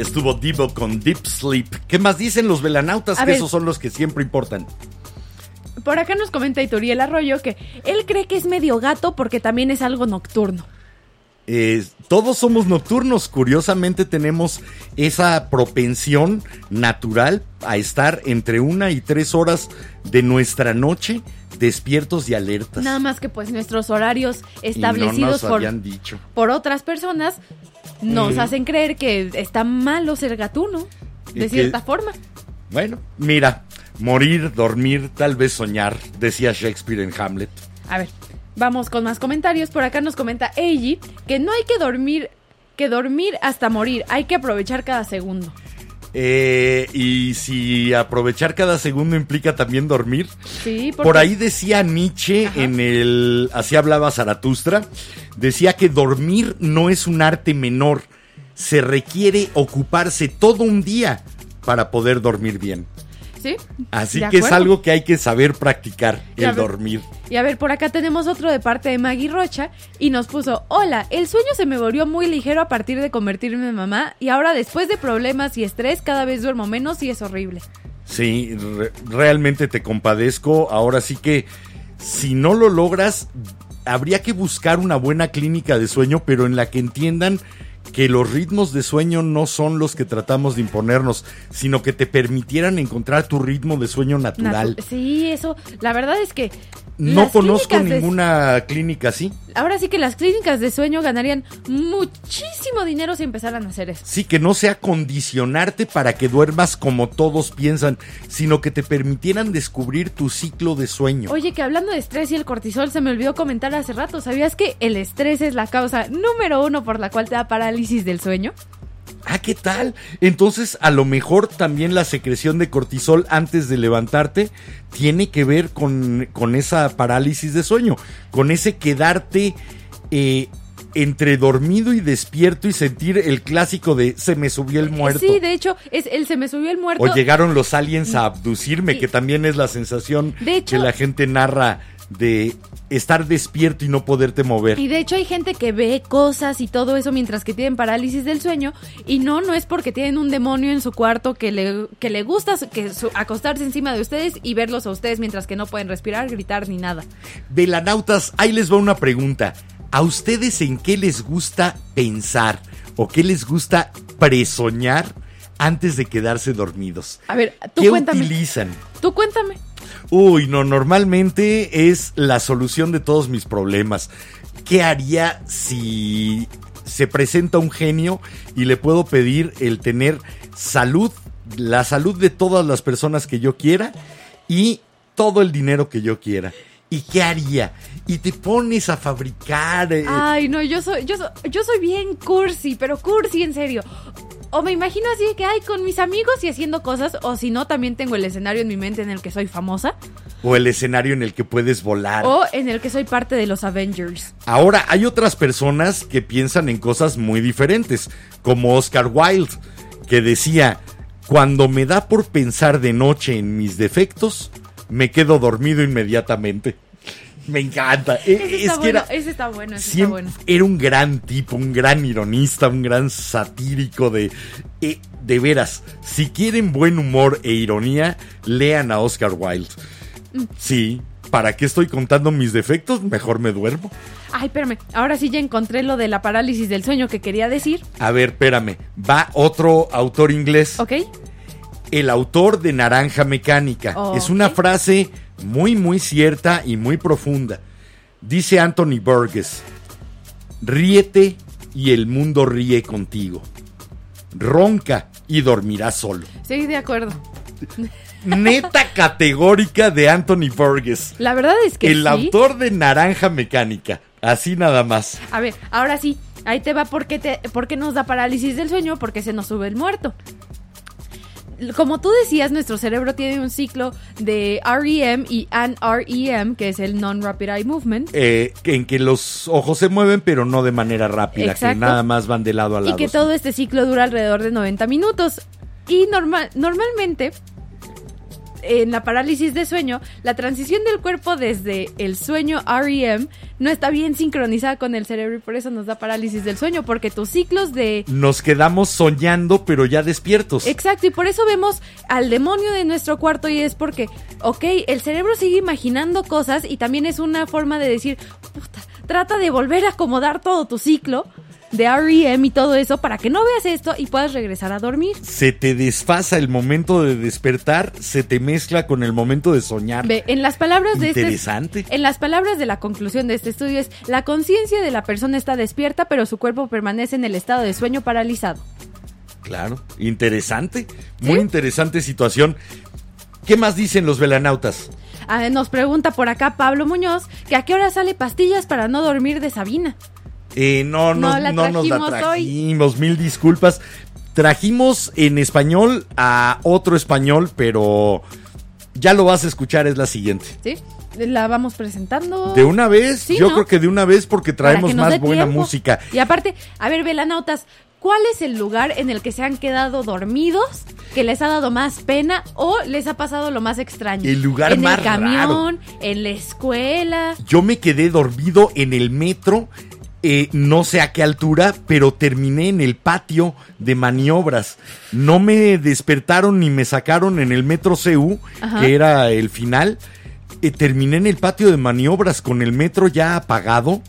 S1: Estuvo Divo con Deep Sleep. ¿Qué más dicen los velanautas?
S2: A
S1: que
S2: ver.
S1: esos son los que siempre importan.
S2: Por acá nos comenta Ituriel Arroyo que él cree que es medio gato porque también es algo nocturno.
S1: Eh, todos somos nocturnos, curiosamente tenemos esa propensión natural a estar entre una y tres horas de nuestra noche despiertos y alertas.
S2: Nada más que pues nuestros horarios establecidos
S1: no
S2: por,
S1: habían dicho.
S2: por otras personas nos
S1: Mm.
S2: hacen creer que está malo ser gatuno, de cierta forma.
S1: Bueno, mira, morir, dormir, tal vez soñar, decía Shakespeare en Hamlet.
S2: A ver, vamos con más comentarios. Por acá nos comenta Eiji que no hay que dormir, que dormir hasta morir, hay que aprovechar cada segundo.
S1: Eh, y si aprovechar cada segundo implica también dormir.
S2: Sí,
S1: Por ahí decía Nietzsche
S2: Ajá.
S1: en el Así hablaba Zaratustra, decía que dormir no es un arte menor, se requiere ocuparse todo un día para poder dormir bien.
S2: Sí.
S1: Así que es algo que hay que saber practicar,
S2: Y
S1: el
S2: ver-
S1: dormir.
S2: Y a ver, por acá tenemos otro de parte de Maggie Rocha y nos puso, hola, el sueño se me volvió muy ligero a partir de convertirme en mamá y ahora después de problemas y estrés cada vez duermo menos y es horrible.
S1: Sí, re- realmente te compadezco. Ahora sí que si no lo logras, habría que buscar una buena clínica de sueño, pero en la que entiendan que los ritmos de sueño no son los que tratamos de imponernos, sino que te permitieran encontrar tu ritmo de sueño natural.
S2: Natu- sí, eso, la verdad es que...
S1: No
S2: las
S1: conozco
S2: de-
S1: ninguna clínica así.
S2: Ahora sí que las clínicas de sueño ganarían muchísimo dinero si empezaran a hacer eso.
S1: Sí, que no sea condicionarte para que duermas como todos piensan, sino que te permitieran descubrir tu ciclo de sueño.
S2: Oye, que hablando de estrés y el cortisol, se me olvidó comentar hace rato, ¿sabías que el estrés es la causa número uno por la cual te da parálisis del sueño?
S1: Ah, ¿qué tal? Entonces, a lo mejor también la secreción de cortisol antes de levantarte tiene que ver con, con esa parálisis de sueño, con ese quedarte eh, entre dormido y despierto y sentir el clásico de se me subió el muerto.
S2: Sí, de hecho, es el se me subió el muerto.
S1: O llegaron los aliens a abducirme,
S2: Sí.
S1: que también es la sensación
S2: De hecho-
S1: que la gente narra de estar despierto y no poderte mover.
S2: Y de hecho hay gente que ve cosas y todo eso mientras que tienen parálisis del sueño y no, no es porque tienen un demonio en su cuarto que le, que le gusta que su- acostarse encima de ustedes y verlos a ustedes mientras que no pueden respirar, gritar ni nada.
S1: Velanautas, ahí les va una pregunta. ¿A ustedes en qué les gusta pensar o qué les gusta presoñar antes de quedarse dormidos?
S2: A ver, tú
S1: ¿Qué
S2: cuéntame.
S1: utilizan?
S2: Tú cuéntame.
S1: Uy, no, normalmente es la solución de todos mis problemas. ¿Qué haría si se presenta un genio y le puedo pedir el tener salud, la salud de todas las personas que yo quiera y todo el dinero que yo quiera? ¿Y qué haría? Y te pones a fabricar. eh,
S2: Ay, no, yo soy, yo soy, yo soy bien cursi, pero cursi en serio. O me imagino así de que hay con mis amigos y haciendo cosas, o si no, también tengo el escenario en mi mente en el que soy famosa,
S1: o el escenario en el que puedes volar.
S2: o en el que soy parte de los Avengers.
S1: Ahora, hay otras personas que piensan en cosas muy diferentes, como Oscar Wilde, que decía, cuando me da por pensar de noche en mis defectos, me quedo dormido inmediatamente. Me encanta. E-
S2: Ese
S1: es
S2: está
S1: que
S2: bueno,
S1: era,
S2: ese está bueno, ese está bueno.
S1: era un gran tipo, un gran ironista, un gran satírico de... eh, de veras, si quieren buen humor e ironía, lean a Oscar Wilde.
S2: Mm.
S1: Sí, ¿para qué estoy contando mis defectos? Mejor me duermo.
S2: Ay, espérame, ahora sí ya encontré lo de la parálisis del sueño que quería decir,
S1: A ver, espérame. Va otro autor inglés.
S2: ¿ok?
S1: El autor de Naranja Mecánica. Es una frase muy, muy cierta y muy profunda. Dice Anthony Burgess. Ríete y el mundo ríe contigo. Ronca y dormirás solo.
S2: Sí, de acuerdo.
S1: Neta categórica de Anthony Burgess.
S2: La verdad es que
S1: el
S2: sí.
S1: autor de Naranja Mecánica. Así nada más.
S2: A ver, ahora sí, ahí te va por qué, te, por qué nos da parálisis del sueño, porque se nos sube el muerto. Como tú decías, nuestro cerebro tiene un ciclo de REM y NREM, que es el Non-Rapid Eye Movement.
S1: Eh, en que los ojos se mueven, pero no de manera rápida, que nada más van de lado a lado.
S2: Y que todo este ciclo dura alrededor de 90 minutos. Y normal, normalmente en la parálisis de sueño, la transición del cuerpo desde el sueño REM no está bien sincronizada con el cerebro y por eso nos da parálisis del sueño, porque tus ciclos de...
S1: Nos quedamos soñando, pero ya despiertos.
S2: Exacto, y por eso vemos al demonio de nuestro cuarto y es porque, ok, el cerebro sigue imaginando cosas y también es una forma de decir, puta, trata de volver a acomodar todo tu ciclo de REM y todo eso para que no veas esto y puedas regresar a dormir.
S1: Se te desfasa el momento de despertar, se te mezcla con el momento de soñar.
S2: Ve, en las palabras de este
S1: Interesante.
S2: en las palabras de la conclusión de este estudio es la conciencia de la persona está despierta, pero su cuerpo permanece en el estado de sueño paralizado.
S1: Claro, interesante. Muy interesante situación. ¿Qué más dicen los velanautas?
S2: Ah, nos pregunta por acá Pablo Muñoz que a qué hora sale pastillas para no dormir de Sabina.
S1: Eh, no, no,
S2: No la
S1: no nos la
S2: trajimos hoy.
S1: mil disculpas. Trajimos en español a otro español, pero ya lo vas a escuchar, es la siguiente.
S2: ¿Sí? La vamos presentando.
S1: De una vez,
S2: Sí,
S1: yo
S2: ¿no?
S1: creo que de una vez porque traemos
S2: nos
S1: más buena
S2: tiempo.
S1: música.
S2: Y aparte, a ver, velanautas, ¿cuál es el lugar en el que se han quedado dormidos, que les ha dado más pena o les ha pasado lo más extraño?
S1: El lugar
S2: en
S1: más
S2: el camión, en la escuela.
S1: Yo me quedé dormido en el metro, eh, no sé a qué altura, pero terminé en el patio de maniobras. No me despertaron ni me sacaron en el metro CU,
S2: Ajá.
S1: que era el final. Eh, terminé en el patio de maniobras con el metro ya apagado,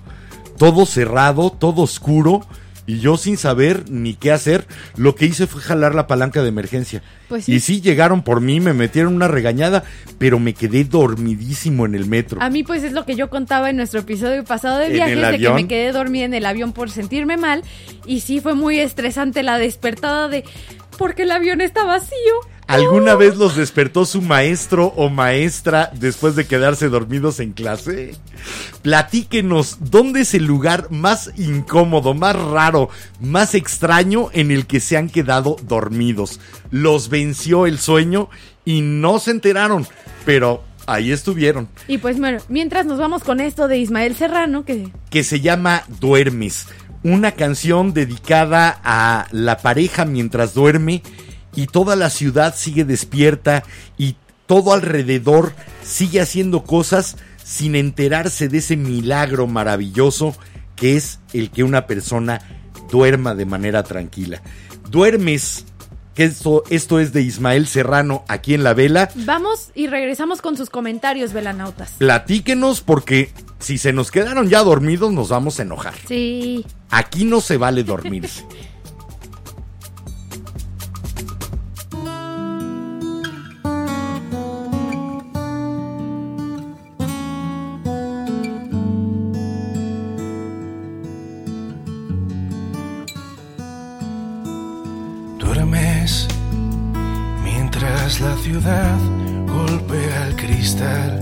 S1: todo cerrado, todo oscuro. Y yo sin saber ni qué hacer, lo que hice fue jalar la palanca de emergencia.
S2: Pues sí.
S1: Y sí llegaron por mí, me metieron una regañada, pero me quedé dormidísimo en el metro.
S2: A mí pues es lo que yo contaba en nuestro episodio pasado de
S1: ¿En
S2: viajes, de que me quedé dormida en el avión por sentirme mal. Y sí fue muy estresante la despertada de... Porque el avión está vacío.
S1: ¿Alguna vez los despertó su maestro o maestra después de quedarse dormidos en clase? Platíquenos, ¿dónde es el lugar más incómodo, más raro, más extraño en el que se han quedado dormidos? Los venció el sueño y no se enteraron, pero ahí estuvieron.
S2: Y pues bueno, mientras nos vamos con esto de Ismael Serrano, que
S1: que se llama Duermes, una canción dedicada a la pareja mientras duerme y toda la ciudad sigue despierta y todo alrededor sigue haciendo cosas sin enterarse de ese milagro maravilloso que es el que una persona duerma de manera tranquila. Duermes, que esto, esto es de Ismael Serrano aquí en la vela.
S2: vamos y regresamos con sus comentarios, velanautas.
S1: Platíquenos porque si se nos quedaron ya dormidos nos vamos a enojar.
S2: Sí.
S1: Aquí no se vale dormirse.
S6: golpea el cristal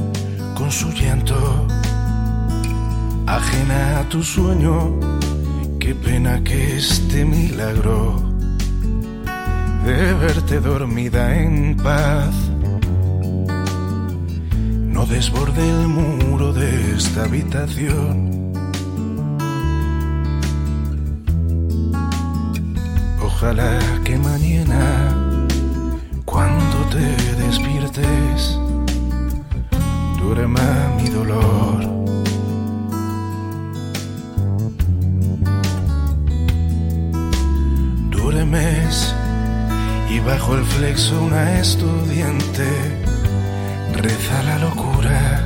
S6: con su llanto. Ajena a tu sueño, qué pena que este milagro de verte dormida en paz no desborde el muro de esta habitación. Ojalá que mañana, cuando te despiertes, duerma mi dolor. Duermes y bajo el flexo una estudiante reza la locura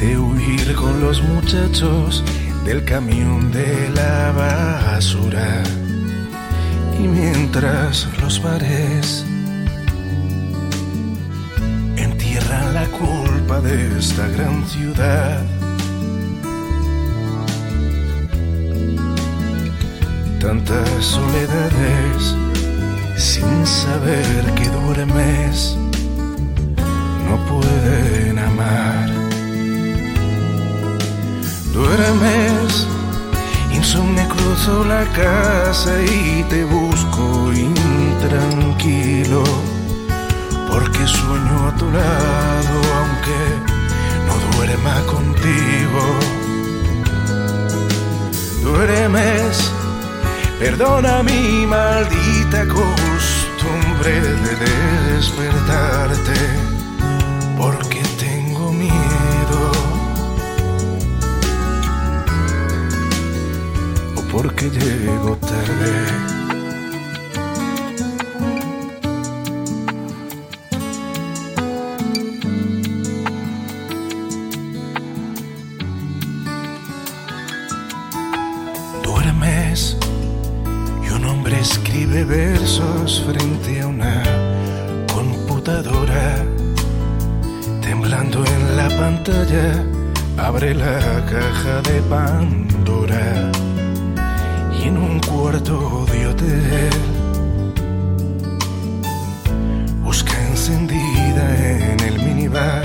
S6: de huir con los muchachos del camión de la basura. Y mientras los bares de esta gran ciudad, tantas soledades sin saber que duermes no pueden amar. Duermes, insomne cruzo la casa y te busco intranquilo, porque sueño a tu lado aunque no duerma contigo. Duermes, perdona mi maldita costumbre de despertarte porque tengo miedo o porque llego tarde. Versos frente a una computadora. Temblando en la pantalla, abre la caja de Pandora. Y en un cuarto de hotel, busca encendida en el minibar.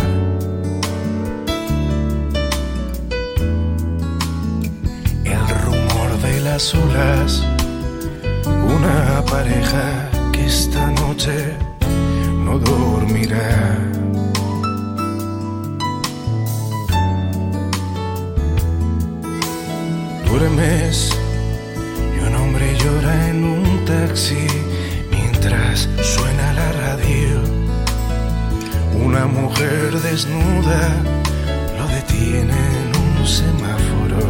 S6: El rumor de las olas pareja que esta noche no dormirá. Duermes y un hombre llora en un taxi mientras suena la radio. Una mujer desnuda lo detiene en un semáforo.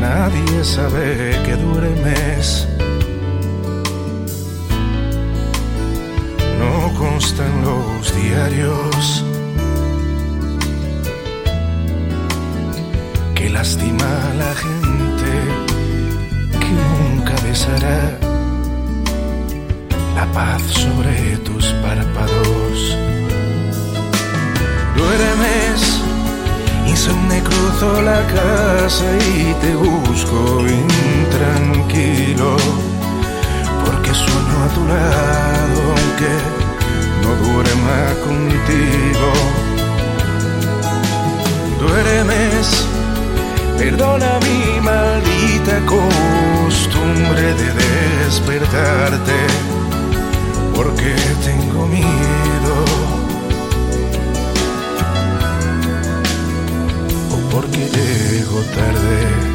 S6: Nadie sabe que duermes. Los diarios. Que lastima la gente que nunca besará la paz sobre tus párpados. Duermes Insomne cruzo la casa y te busco intranquilo, porque sueño a tu lado aunque no duerma contigo. Duermes, perdona mi maldita costumbre de despertarte, porque tengo miedo. o porque llego tarde.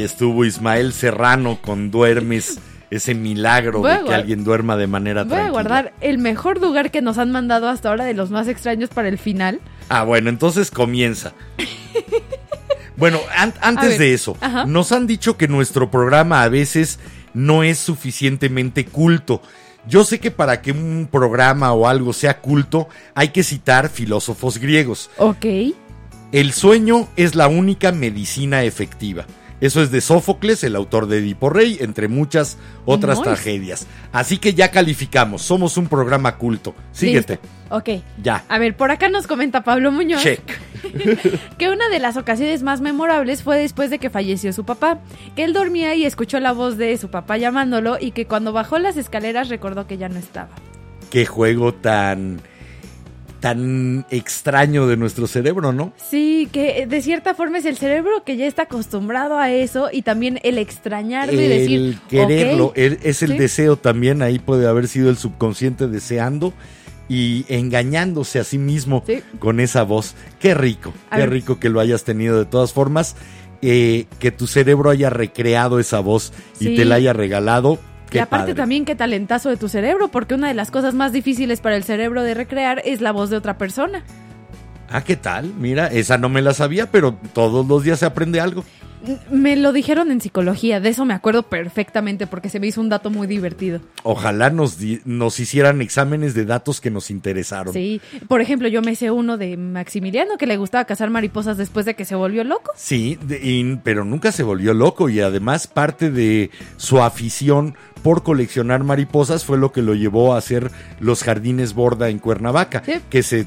S1: Ahí estuvo Ismael Serrano con Duermes, ese milagro de que alguien duerma de manera
S2: Voy a
S1: tranquila.
S2: guardar el mejor lugar que nos han mandado hasta ahora de los más extraños para el final.
S1: Ah, bueno, entonces comienza. Bueno, an- antes de eso,
S2: ajá.
S1: nos han dicho que nuestro programa a veces no es suficientemente culto. Yo sé que para que un programa o algo sea culto hay que citar filósofos griegos.
S2: Ok.
S1: El sueño es la única medicina efectiva. Eso es de Sófocles, el autor de Edipo Rey, entre muchas otras tragedias. Así que ya calificamos, somos un programa culto. Síguete.
S2: Listo. Ok.
S1: Ya.
S2: A ver, por acá nos comenta Pablo Muñoz
S1: Check.
S2: que una de las ocasiones más memorables fue después de que falleció su papá, que él dormía y escuchó la voz de su papá llamándolo y que cuando bajó las escaleras recordó que ya no estaba.
S1: Qué juego tan tan extraño de nuestro cerebro, ¿no?
S2: Sí, que eh, de cierta forma es el cerebro que ya está acostumbrado a eso y también el extrañarlo y
S1: el
S2: decir,
S1: quererlo,
S2: "Ok".
S1: el- es el
S2: Sí.
S1: deseo también, ahí puede haber sido el subconsciente deseando y engañándose a sí mismo
S2: Sí.
S1: con esa voz. Qué rico,
S2: A
S1: qué
S2: ver.
S1: rico que lo hayas tenido de todas formas, eh, que tu cerebro haya recreado esa voz y te la haya regalado. Qué
S2: y aparte
S1: padre.
S2: también qué talentazo de tu cerebro, porque una de las cosas más difíciles para el cerebro de recrear es la voz de otra persona.
S1: Ah, ¿qué tal? Mira, esa no me la sabía, pero todos los días se aprende algo.
S2: Me lo dijeron en psicología, de eso me acuerdo perfectamente porque se me hizo un dato muy divertido.
S1: Ojalá nos, hicieran exámenes de datos que nos interesaron.
S2: Sí, por ejemplo, yo me sé uno de Maximiliano que le gustaba cazar mariposas después de que se volvió loco.
S1: Sí, de- y- pero nunca se volvió loco y además parte de su afición por coleccionar mariposas fue lo que lo llevó a hacer los jardines Borda en Cuernavaca,
S2: Sí.
S1: que se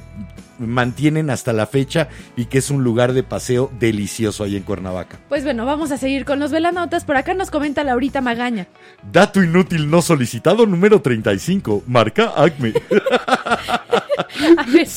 S1: mantienen hasta la fecha y que es un lugar de paseo delicioso ahí en Cuernavaca.
S2: Pues bueno, vamos a seguir con los velanautas. Por acá nos comenta Laurita Magaña.
S1: Dato inútil no solicitado número 35, marca Acme.
S2: A ver,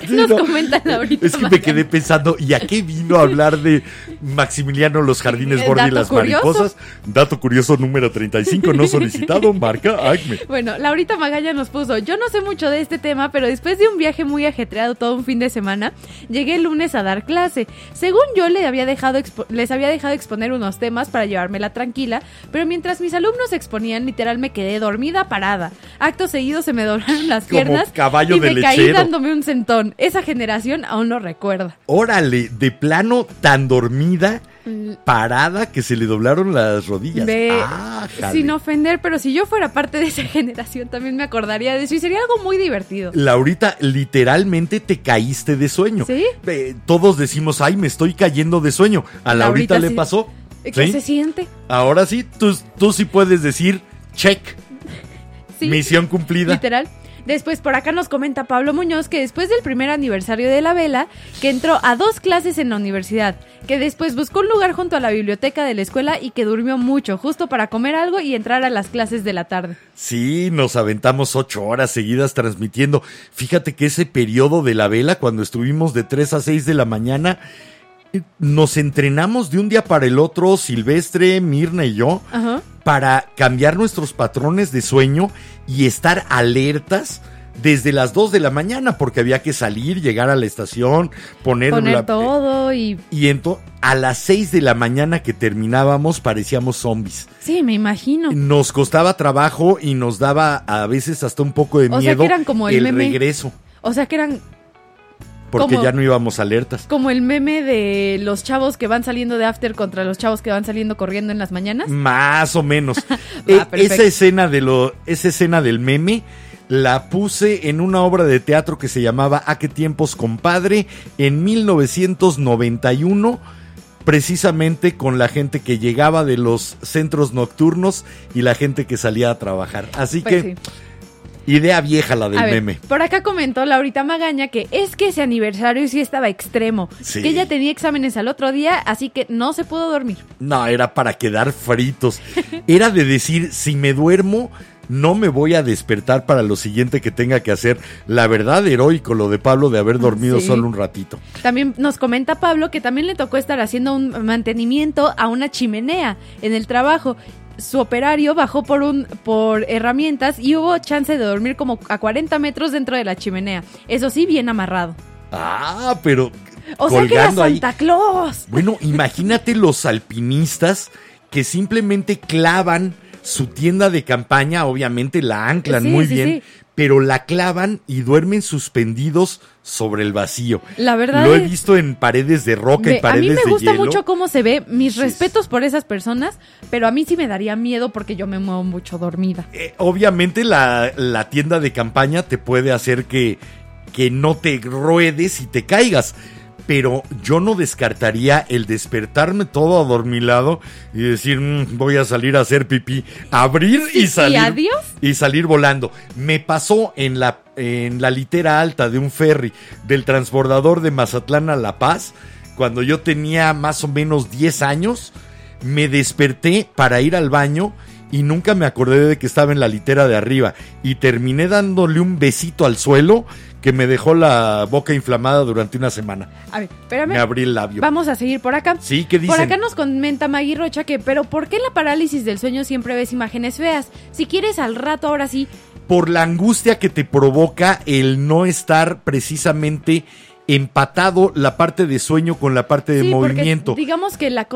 S2: ¿qué nos
S1: no.
S2: comentan ahorita?
S1: Es que me quedé pensando, ¿y a qué vino a hablar de Maximiliano Los Jardines
S2: Eh,
S1: Borda y
S2: dato
S1: las
S2: curioso.
S1: mariposas? Dato curioso número 35, no solicitado, marca Acme.
S2: Bueno, Laurita Magaña nos puso, yo no sé mucho de este tema, pero después de un viaje muy ajetreado todo un fin de semana, llegué el lunes a dar clase. Según yo le había dejado expo- les había dejado exponer unos temas para llevármela tranquila, pero mientras mis alumnos exponían, literal me quedé dormida parada. Acto seguido se me doblaron las piernas
S1: caballo
S2: y
S1: de
S2: me caí
S1: lechero.
S2: dándome un sentón. Esa generación aún lo recuerda.
S1: Órale, de plano tan dormida, parada, que se le doblaron las rodillas. Ah,
S2: sin ofender, pero si yo fuera parte de esa generación también me acordaría de eso y sería algo muy divertido.
S1: Laurita, literalmente te caíste de sueño.
S2: ¿Sí?
S1: Eh, todos decimos, ay, me estoy cayendo de sueño. A Laurita,
S2: Laurita
S1: le
S2: sí.
S1: pasó.
S2: ¿Qué
S1: ¿Sí?
S2: se siente?
S1: Ahora sí, tú, tú sí puedes decir, check,
S2: Sí.
S1: misión cumplida.
S2: Literal. Después por acá nos comenta Pablo Muñoz que después del primer aniversario de la vela, que entró a dos clases en la universidad, que después buscó un lugar junto a la biblioteca de la escuela y que durmió mucho, justo para comer algo y entrar a las clases de la tarde.
S1: Sí, nos aventamos ocho horas seguidas transmitiendo. Fíjate que ese periodo de la vela, cuando estuvimos de 3 a 6 de la mañana, nos entrenamos de un día para el otro, Silvestre, Mirna y yo,
S2: Ajá.
S1: para cambiar nuestros patrones de sueño y estar alertas desde las 2 de la mañana, porque había que salir, llegar a la estación, poner,
S2: Poner
S1: la-
S2: todo y...
S1: A las 6 de la mañana que terminábamos parecíamos zombies.
S2: Sí, me imagino.
S1: Nos costaba trabajo y nos daba a veces hasta un poco de
S2: O sea,
S1: miedo
S2: que eran como el meme.
S1: regreso,
S2: O sea que eran
S1: porque
S2: Como-
S1: ya no íbamos alertas.
S2: como el meme de los chavos que van saliendo de after contra los chavos que van saliendo corriendo en las mañanas.
S1: Más o menos.
S2: Perfecto.
S1: esa escena de lo, esa escena del meme la puse en una obra de teatro que se llamaba ¿A qué tiempos, compadre? en 1991, precisamente con la gente que llegaba de los centros nocturnos y la gente que salía a trabajar. Así
S2: Pues
S1: que
S2: sí.
S1: Idea vieja la del
S2: A ver,
S1: meme.
S2: Por acá comentó Laurita Magaña que es que ese aniversario sí estaba extremo.
S1: Sí.
S2: Que ella tenía exámenes al otro día, así que no se pudo dormir.
S1: No, era para quedar fritos. Era de decir, si me duermo, no me voy a despertar para lo siguiente que tenga que hacer. La verdad, heroico lo de Pablo de haber dormido
S2: Sí.
S1: solo un ratito.
S2: También nos comenta Pablo que también le tocó estar haciendo un mantenimiento a una chimenea en el trabajo. Su operario bajó por un por herramientas y hubo chance de dormir como a 40 metros dentro de la chimenea. Eso sí, bien amarrado.
S1: Ah, pero
S2: O sea que era
S1: colgando ahí.
S2: Santa Claus.
S1: Bueno, imagínate los alpinistas que simplemente clavan su tienda de campaña, obviamente la anclan
S2: Sí,
S1: muy
S2: sí,
S1: bien,
S2: sí.
S1: pero la clavan y duermen suspendidos sobre el vacío.
S2: La verdad
S1: Lo he
S2: es-
S1: visto en paredes de roca,
S2: Ve,
S1: en
S2: a
S1: paredes
S2: mí me
S1: de
S2: gusta
S1: hielo.
S2: mucho cómo se ve. Mis
S1: Sí,
S2: respetos por esas personas, pero a mí sí me daría miedo porque yo me muevo mucho dormida.
S1: Eh, obviamente la, la tienda de campaña te puede hacer que, que no te ruedes y te caigas. Pero yo no descartaría el despertarme todo adormilado y decir, "Mm, voy a salir a hacer pipí, abrir
S2: Sí,
S1: y
S2: y
S1: salir.
S2: adiós.
S1: Y salir volando. Me pasó en la, en la litera alta de un ferry del transbordador de Mazatlán a La Paz, cuando yo tenía más o menos 10 años me desperté para ir al baño y nunca me acordé de que estaba en la litera de arriba y terminé dándole un besito al suelo que me dejó la boca inflamada durante una semana.
S2: A ver, espérame.
S1: Me abrí el labio.
S2: Vamos a seguir por acá.
S1: Sí, ¿qué dicen?
S2: Por acá nos comenta Maggie Rocha que, pero ¿por qué en la parálisis del sueño siempre ves imágenes feas? Si quieres al rato, ahora sí,
S1: Por la angustia que te provoca el no estar precisamente empatado la parte de sueño con la parte de
S2: sí,
S1: movimiento.
S2: digamos que la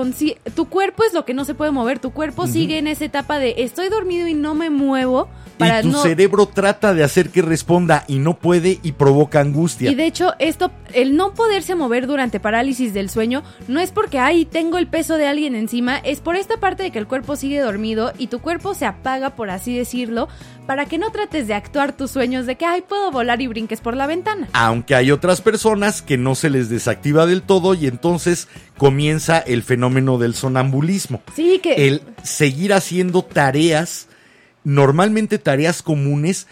S2: tu cuerpo es lo que no se puede mover, tu cuerpo sigue en esa etapa de estoy dormido y no me muevo para
S1: y tu
S2: no
S1: cerebro trata de hacer que responda y no puede y provoca angustia.
S2: Y de hecho, esto, el no poderse mover durante parálisis del sueño, no es porque, ay, tengo el peso de alguien encima, es por esta parte de que el cuerpo sigue dormido y tu cuerpo se apaga, por así decirlo, para que no trates de actuar tus sueños de que, ay, puedo volar y brinques por la ventana.
S1: Aunque hay otras personas que no se les desactiva del todo y entonces comienza el fenómeno del sonambulismo.
S2: Sí, que...
S1: El seguir haciendo tareas, normalmente tareas comunes,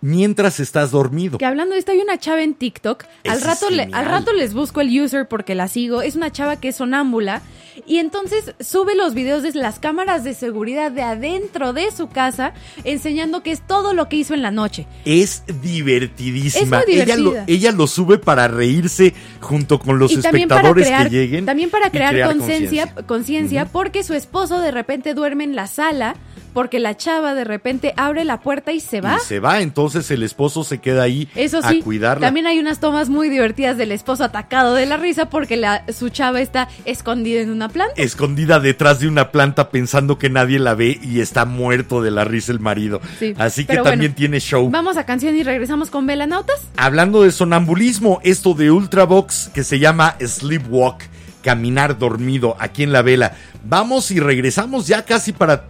S1: mientras estás dormido.
S2: Que hablando de esto, hay una chava en TikTok. Al rato, le- al rato les busco el user porque la sigo. Es una chava que es sonámbula. Y entonces sube los videos de las cámaras de seguridad de adentro de su casa, enseñando que es todo lo que hizo en la noche.
S1: Es divertidísima.
S2: Es muy
S1: Ella, lo,
S2: divertida.
S1: ella lo sube para reírse junto con los
S2: y
S1: espectadores
S2: crear,
S1: que lleguen.
S2: también para crear, conciencia,
S1: conciencia.
S2: conciencia, porque su esposo de repente duerme en la sala, porque la chava de repente abre la puerta y se va.
S1: Y se va, entonces el esposo se queda ahí
S2: Eso
S1: a cuidarla.
S2: también hay unas tomas muy divertidas del esposo atacado de la risa porque la, su chava está escondida en una planta.
S1: escondida detrás de una planta pensando que nadie la ve y está muerto de la risa el marido.
S2: Sí,
S1: Así que también
S2: bueno,
S1: tiene show.
S2: Vamos a canción y regresamos con Velanautas.
S1: Hablando de sonambulismo, esto de Ultravox que se llama Sleepwalk, caminar dormido aquí en la vela. Vamos y regresamos ya casi para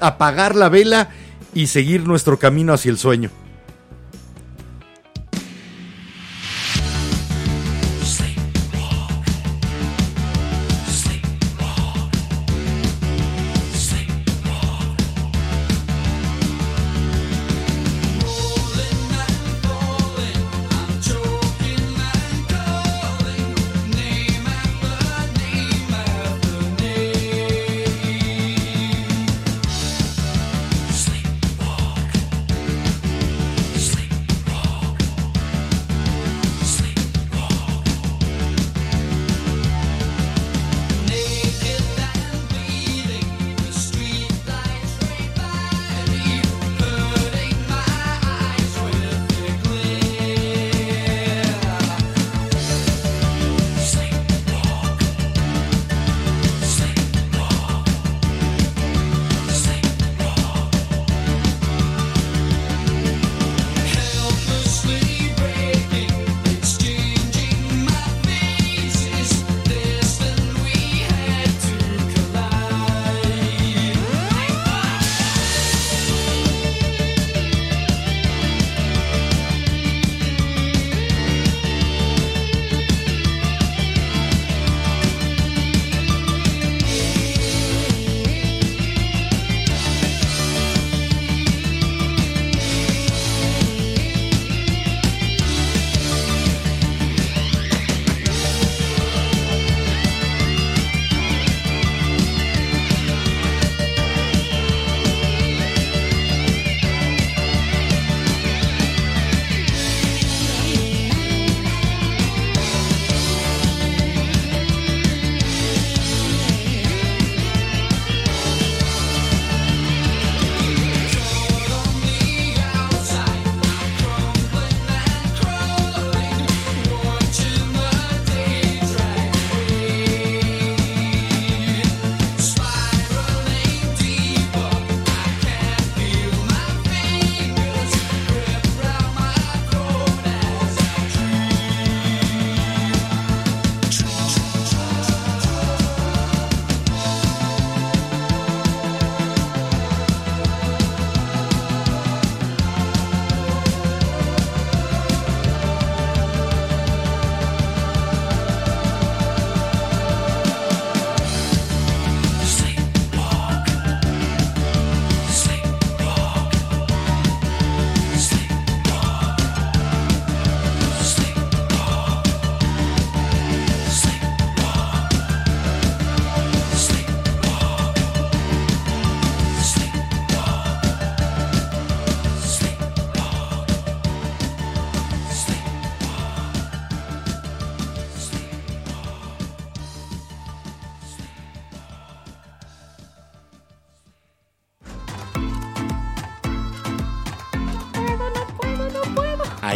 S1: apagar la vela y seguir nuestro camino hacia el sueño.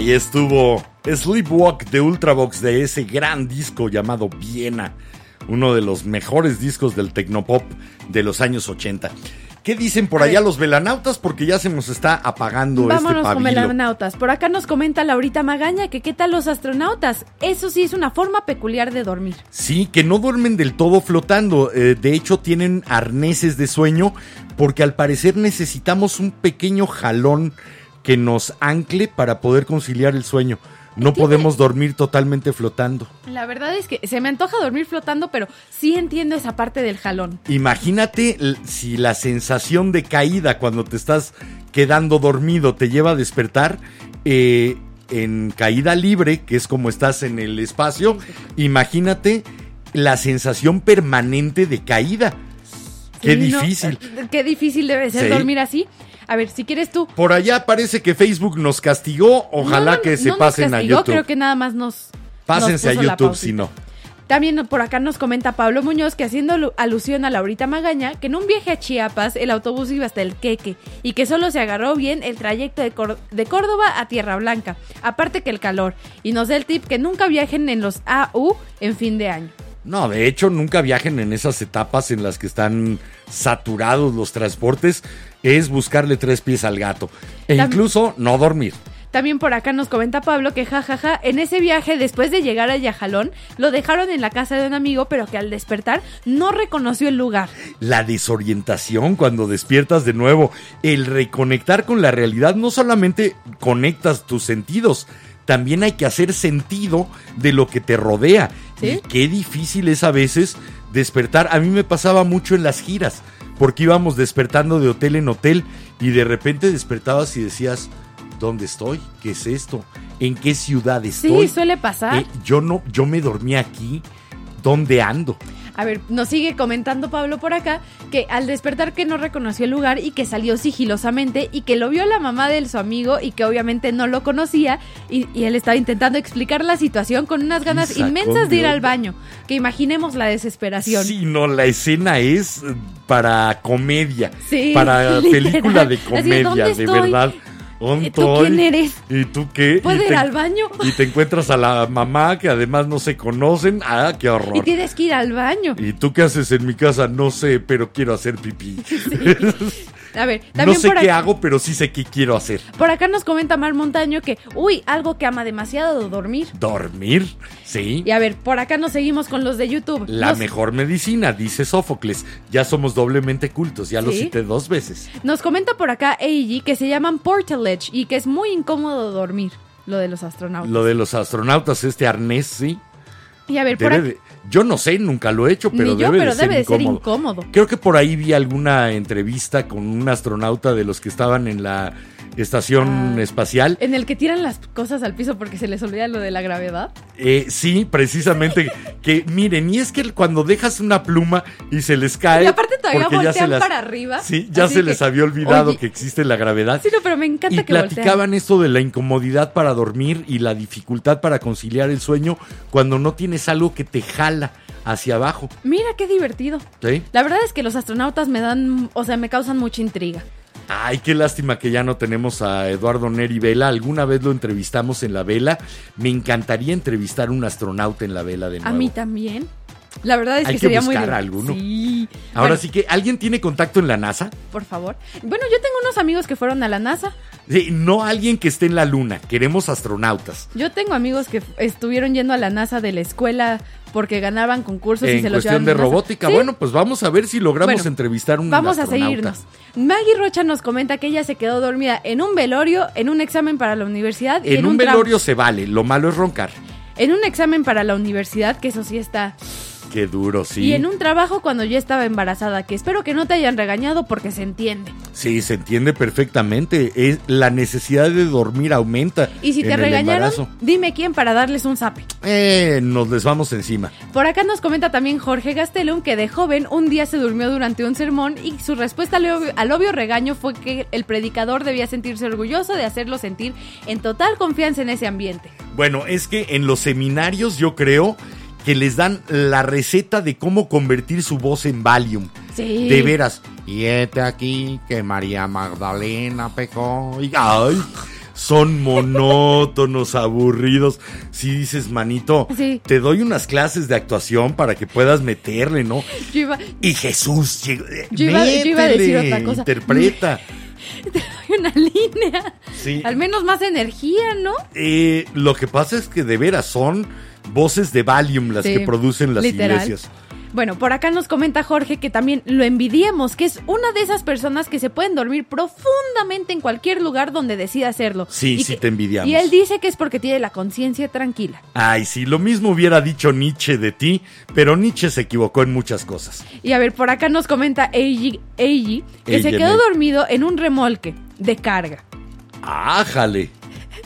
S1: Ahí estuvo Sleepwalk de Ultravox de ese gran disco llamado Viena, uno de los mejores discos del tecnopop de los años 80. ¿Qué dicen por allá los velanautas? Porque ya se nos está apagando
S2: Vámonos
S1: este
S2: con velanautas. Por acá nos comenta Laurita Magaña que qué tal los astronautas. Eso sí es una forma peculiar de dormir.
S1: Sí, que no duermen del todo flotando. eh, de hecho, tienen arneses de sueño porque al parecer necesitamos un pequeño jalón que nos ancle para poder conciliar el sueño. no podemos dormir totalmente flotando.
S2: La verdad es que se me antoja dormir flotando, pero sí entiendo esa parte del jalón.
S1: Imagínate si la sensación de caída cuando te estás quedando dormido te lleva a despertar eh, en caída libre, que es como estás en el espacio. Imagínate la sensación permanente de caída. Qué
S2: Sí,
S1: difícil.
S2: qué difícil debe ser
S1: Sí.
S2: dormir así. A ver, si quieres tú.
S1: Por allá parece que Facebook nos castigó. Ojalá
S2: No, no,
S1: que se
S2: no nos
S1: pasen a YouTube.
S2: Creo que nada más nos.
S1: Pásense
S2: nos
S1: a YouTube si no.
S2: También por acá nos comenta Pablo Muñoz que haciendo alu- alusión a Laurita Magaña, que en un viaje a Chiapas el autobús iba hasta el Queque y que solo se agarró bien el trayecto de, de Córdoba a Tierra Blanca, aparte que el calor. Y nos da el tip que nunca viajen en los AU en fin de año.
S1: No, de hecho, nunca viajen en esas etapas en las que están saturados los transportes. Es buscarle tres pies al gato. E incluso no dormir.
S2: También por acá nos comenta Pablo que jajaja, en ese viaje después de llegar a Yajalón, lo dejaron en la casa de un amigo, pero que al despertar no reconoció el lugar.
S1: La desorientación cuando despiertas de nuevo. El reconectar con la realidad. No solamente conectas tus sentidos. También hay que hacer sentido de lo que te rodea.
S2: ¿Sí?
S1: Y qué difícil es a veces despertar. A mí me pasaba mucho en las giras. Porque íbamos despertando de hotel en hotel. Y de repente despertabas y decías. ¿Dónde estoy? ¿Qué es esto? ¿En qué ciudad
S2: Sí,
S1: estoy?
S2: suele pasar.
S1: Eh, yo no, yo me dormí aquí. ¿Dónde ando?
S2: A ver, nos sigue comentando Pablo por acá que al despertar que no reconoció el lugar y que salió sigilosamente y que lo vio la mamá de su amigo y que obviamente no lo conocía y, y él estaba intentando explicar la situación con unas ganas inmensas de ir
S1: de
S2: al baño. Que imaginemos la desesperación.
S1: Sí, no, la escena es para comedia.
S2: Sí,
S1: Para
S2: literal.
S1: película de comedia,
S2: ¿dónde
S1: de
S2: estoy?
S1: verdad. ¿Dónde
S2: ¿Y tú quién eres?
S1: ¿Y tú qué?
S2: ¿Puedo ir
S1: te-
S2: al baño?
S1: Y te encuentras a la mamá que además no se conocen. Ah, qué horror.
S2: Y tienes que ir al baño.
S1: ¿Y tú qué haces en mi casa? No sé, pero quiero hacer pipí.
S2: A ver,
S1: no
S2: también
S1: sé
S2: por
S1: qué
S2: acá,
S1: hago, pero sí sé qué quiero hacer.
S2: por acá nos comenta Mar Montaño que, uy, algo que ama demasiado, dormir.
S1: Dormir, sí.
S2: Y a ver, por acá nos seguimos con los de YouTube.
S1: La
S2: Nos-
S1: mejor medicina, dice Sófocles. Ya somos doblemente cultos, ya lo cité dos veces.
S2: Nos comenta por acá AEG que se llaman portalage y que es muy incómodo dormir, lo de los astronautas.
S1: Lo de los astronautas, este arnés, sí.
S2: y a ver, por
S1: Debe
S2: acá,
S1: de- yo no sé, nunca lo he hecho, pero
S2: Ni yo,
S1: debe,
S2: pero
S1: de, ser
S2: debe de ser
S1: incómodo.
S2: incómodo.
S1: Creo que por ahí vi alguna entrevista con un astronauta de los que estaban en la estación
S2: Ah.
S1: espacial.
S2: en el que tiran las cosas al piso porque se les olvida lo de la gravedad.
S1: Eh, sí, precisamente. que miren, y es que cuando dejas una pluma y se les cae.
S2: Y aparte todavía
S1: ya
S2: voltean
S1: las-
S2: para arriba.
S1: Sí, ya se
S2: que,
S1: les había olvidado
S2: oye,
S1: que existe la gravedad.
S2: Sí, no, pero me encanta
S1: y
S2: que voltean.
S1: platicaban esto de la incomodidad para dormir y la dificultad para conciliar el sueño cuando no tienes algo que te jala hacia abajo.
S2: Mira qué divertido.
S1: ¿sí?
S2: La verdad es que los astronautas me dan, o sea, me causan mucha intriga.
S1: Ay, qué lástima que ya no tenemos a Eduardo Neri Vela. Alguna vez lo entrevistamos en la vela. Me encantaría entrevistar a un astronauta en la vela de
S2: A
S1: nuevo.
S2: mí también. La verdad es
S1: Hay
S2: que
S1: que
S2: sería muy
S1: buscar
S2: div-
S1: alguno.
S2: Sí.
S1: Ahora
S2: Bueno,
S1: sí que, ¿alguien tiene contacto en la NASA?
S2: Por favor. Bueno, yo tengo unos amigos que fueron a la NASA.
S1: Sí, no alguien que esté en la luna. Queremos astronautas.
S2: Yo tengo amigos que estuvieron yendo a la NASA de la escuela porque ganaban concursos y
S1: en
S2: se los
S1: cuestión
S2: llevaban
S1: de robótica.
S2: Sí,
S1: Bueno, pues vamos a ver si logramos
S2: Bueno,
S1: entrevistar a un
S2: Vamos a seguirnos. Maggie Rocha nos comenta que ella se quedó dormida en un velorio, en un examen para la universidad y
S1: En,
S2: en,
S1: un
S2: tra-
S1: velorio se vale. Lo malo es roncar.
S2: En un examen para la universidad, que eso sí está.
S1: Qué duro, sí.
S2: Y en un trabajo cuando yo estaba embarazada, que espero que no te hayan regañado porque se entiende.
S1: Sí, se entiende perfectamente. Es, la necesidad de dormir aumenta.
S2: Y si te regañaron,
S1: embarazo.
S2: dime quién para darles un zape.
S1: Eh, nos les vamos encima.
S2: Por acá nos comenta también Jorge Gastelum que de joven un día se durmió durante un sermón y su respuesta al obvio, al obvio regaño fue que el predicador debía sentirse orgulloso de hacerlo sentir en total confianza en ese ambiente.
S1: Bueno, es que en los seminarios yo creo que les dan la receta de cómo convertir su voz en Valium.
S2: Sí.
S1: De veras. Y este aquí que María Magdalena pecó. Y, ay, son monótonos, aburridos. Si dices, manito,
S2: Sí.
S1: te doy unas clases de actuación para que puedas meterle, ¿no?
S2: Iba,
S1: Y Jesús, llegó- eh,
S2: Yo iba- yo iba a decir
S1: métele,
S2: otra cosa.
S1: Interpreta.
S2: te doy una línea.
S1: Sí.
S2: Al menos más energía, ¿no?
S1: Eh, lo que pasa es que de veras son voces de Valium las
S2: Sí,
S1: que producen las
S2: literal.
S1: iglesias.
S2: Bueno, por acá nos comenta Jorge que también lo envidiemos, que es una de esas personas que se pueden dormir profundamente en cualquier lugar donde decida hacerlo.
S1: Sí,
S2: Y
S1: sí
S2: que-
S1: te envidiamos.
S2: Y él dice que es porque tiene la conciencia tranquila.
S1: Ay, sí, lo mismo hubiera dicho Nietzsche de ti, pero Nietzsche se equivocó en muchas cosas.
S2: Y a ver, por acá nos comenta Eiji, Eiji que se quedó dormido en un remolque de carga.
S1: Ájale.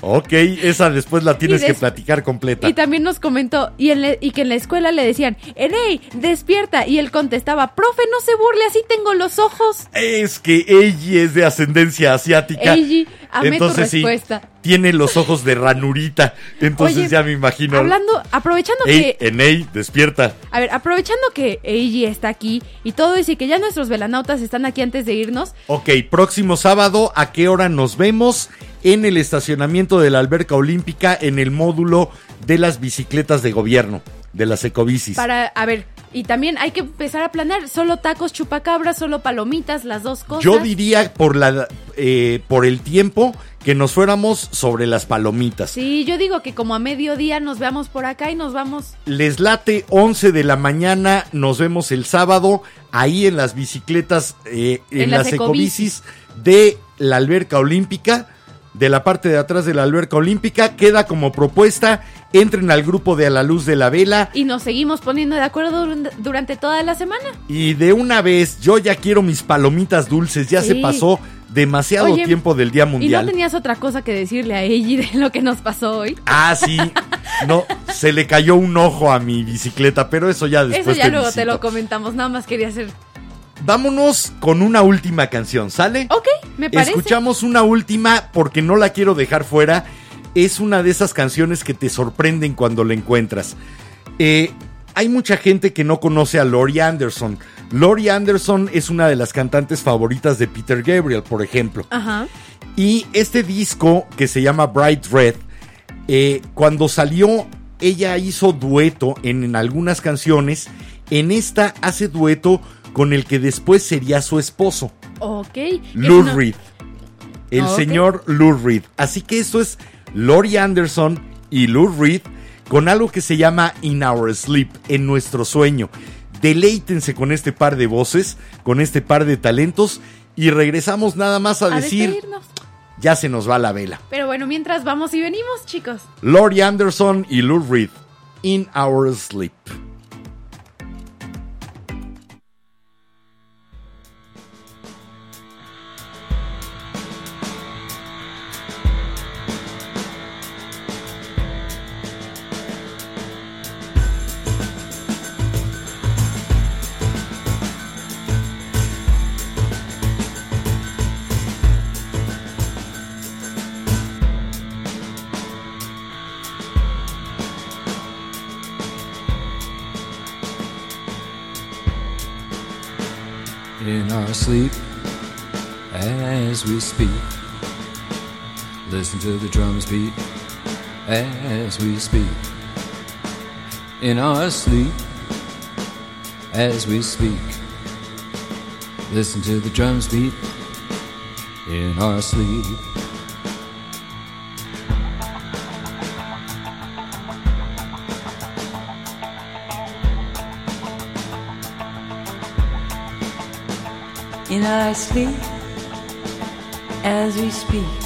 S1: Ok, esa después la tienes que platicar completa.
S2: Y también nos comentó y, en y que en la escuela le decían, Eney, despierta. Y él contestaba, profe, no se burle, así tengo los ojos.
S1: Es que Eiji es de ascendencia asiática.
S2: Eiji, amé tu
S1: Entonces sí,
S2: respuesta.
S1: tiene los ojos de ranurita. Entonces
S2: Oye,
S1: ya me imagino.
S2: Hablando, aprovechando
S1: Ey,
S2: que...
S1: Enei, despierta.
S2: A ver, aprovechando que Eiji está aquí y todo y que ya nuestros velanautas están aquí antes de irnos,
S1: Ok, próximo sábado, ¿a qué hora nos vemos? En el estacionamiento de la alberca olímpica, en el módulo de las bicicletas de gobierno, de las ecobicis.
S2: para, a ver, y también hay que empezar a planear, solo tacos chupacabras, solo palomitas, las dos cosas.
S1: Yo diría por la eh, por el tiempo que nos fuéramos sobre las palomitas.
S2: Sí, yo digo que como a mediodía nos veamos por acá y nos vamos.
S1: Les late 11 de la mañana, nos vemos el sábado ahí en las bicicletas, eh, en,
S2: En
S1: las,
S2: las
S1: ecobicis de la alberca olímpica, de la parte de atrás de la alberca olímpica. Queda como propuesta, entren al grupo de A la Luz de la Vela
S2: Y nos seguimos poniendo de acuerdo durante, toda la semana.
S1: y de una vez yo ya quiero mis palomitas dulces, ya se pasó demasiado
S2: Oye,
S1: tiempo del Día
S2: Y no
S1: Mundial.
S2: tenías otra cosa que decirle a Eiji de lo que nos pasó hoy.
S1: Ah, sí. No, se le cayó un ojo a mi bicicleta, pero eso ya después
S2: Eso ya
S1: te
S2: luego te lo comentamos, nada más quería hacer.
S1: Vámonos con una última canción, ¿sale?
S2: Ok, me parece.
S1: Escuchamos una última porque no la quiero dejar fuera. Es una de esas canciones que te sorprenden cuando la encuentras. Eh, hay mucha gente que no conoce a Lori Anderson. Lori Anderson es una de las cantantes favoritas de Peter Gabriel, por ejemplo.
S2: Ajá.
S1: Y este disco que se llama Bright Red, eh, cuando salió, ella hizo dueto en, en algunas canciones. En esta hace dueto con el que después sería su esposo,
S2: Ok.
S1: Lou
S2: no-
S1: Reed. El señor Lou Reed. Así que esto es Lori Anderson y Lou Reed con algo que se llama In Our Sleep, en nuestro sueño. Deleítense con este par de voces, con este par de talentos y regresamos nada más a,
S2: A
S1: decir,
S2: despedirnos.
S1: ya se nos va la vela.
S2: Pero bueno, mientras vamos y venimos, chicos.
S1: Lori Anderson y Lou Reed, In Our Sleep.
S7: To the drums beat as we speak. In our sleep as we speak. Listen to the drums beat in our sleep.
S8: in our sleep as we speak.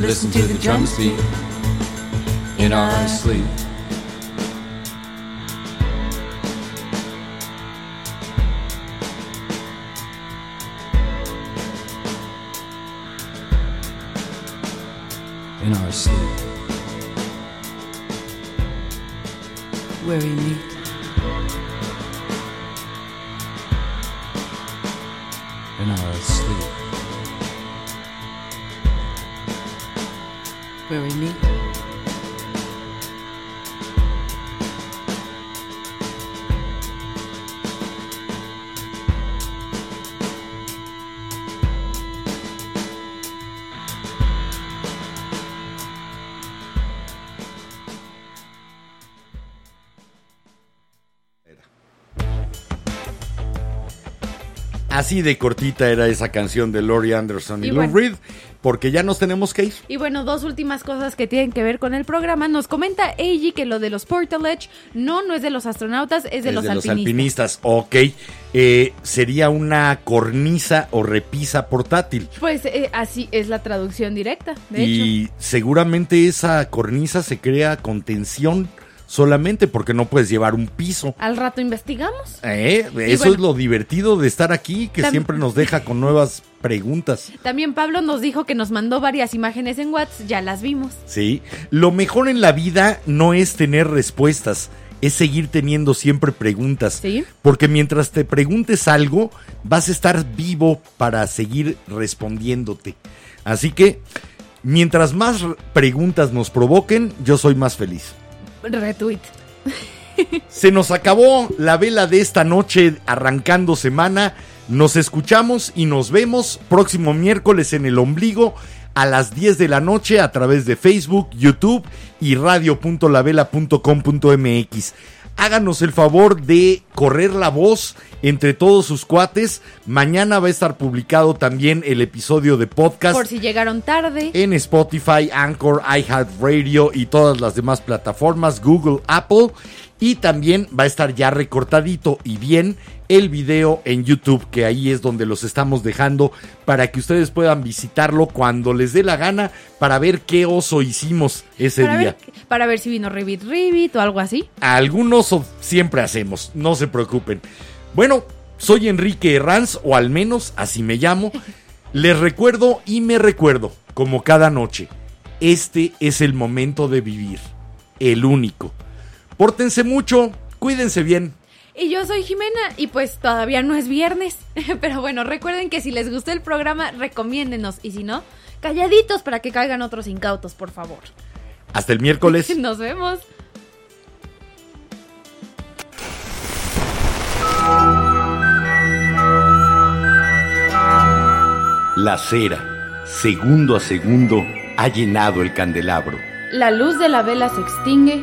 S7: Listen to the drums beat in our sleep.
S1: Así de cortita era esa canción de Laurie Anderson y,
S2: Y
S1: Lou
S2: bueno.
S1: Reed, porque ya nos tenemos que ir.
S2: Y bueno, dos últimas cosas que tienen que ver con el programa. Nos comenta Eiji que lo de los Portaledge no, no es de los astronautas, es de,
S1: Es
S2: los,
S1: de
S2: alpinistas.
S1: los alpinistas, ok. Eh, sería una cornisa o repisa portátil.
S2: Pues eh, así es la traducción directa, de hecho.
S1: y seguramente esa cornisa se crea con tensión solamente porque no puedes llevar un piso.
S2: Al rato investigamos.
S1: Eh, Eso
S2: bueno.
S1: es lo divertido de estar aquí, que siempre nos deja con nuevas preguntas.
S2: También Pablo nos dijo que nos mandó varias imágenes en WhatsApp, ya las vimos.
S1: Sí, lo mejor en la vida no es tener respuestas, es seguir teniendo siempre preguntas.
S2: Sí.
S1: Porque mientras te preguntes algo, vas a estar vivo para seguir respondiéndote. Así que, mientras más preguntas nos provoquen, yo soy más feliz.
S2: Retweet.
S1: Se nos acabó la vela de esta noche arrancando semana. Nos escuchamos y nos vemos próximo miércoles en el ombligo a las 10 de la noche a través de Facebook, YouTube y radio.lavela.com.mx. Háganos el favor de correr la voz entre todos sus cuates. Mañana va a estar publicado también el episodio de podcast
S2: Por si llegaron tarde.
S1: en Spotify, Anchor, iHeartRadio y todas las demás plataformas, Google, Apple. Y también va a estar ya recortadito y bien el video en YouTube, que ahí es donde los estamos dejando para que ustedes puedan visitarlo cuando les dé la gana para ver qué oso hicimos ese
S2: para,
S1: día.
S2: ver, para ver si vino Revit Revit o algo así.
S1: Algunos o- siempre hacemos, no se preocupen. Bueno, soy Enrique Herranz, o al menos así me llamo. Les recuerdo y me recuerdo, como cada noche, este es el momento de vivir, el único. Pórtense mucho, cuídense bien.
S2: Y yo soy Jimena y pues todavía no es viernes. Pero bueno, recuerden que si les gustó el programa, recomiéndenos. Y si no, calladitos para que caigan otros incautos, por favor.
S1: Hasta el miércoles.
S2: Nos vemos.
S1: La cera, segundo a segundo, ha llenado el candelabro.
S2: La luz de la vela se extingue,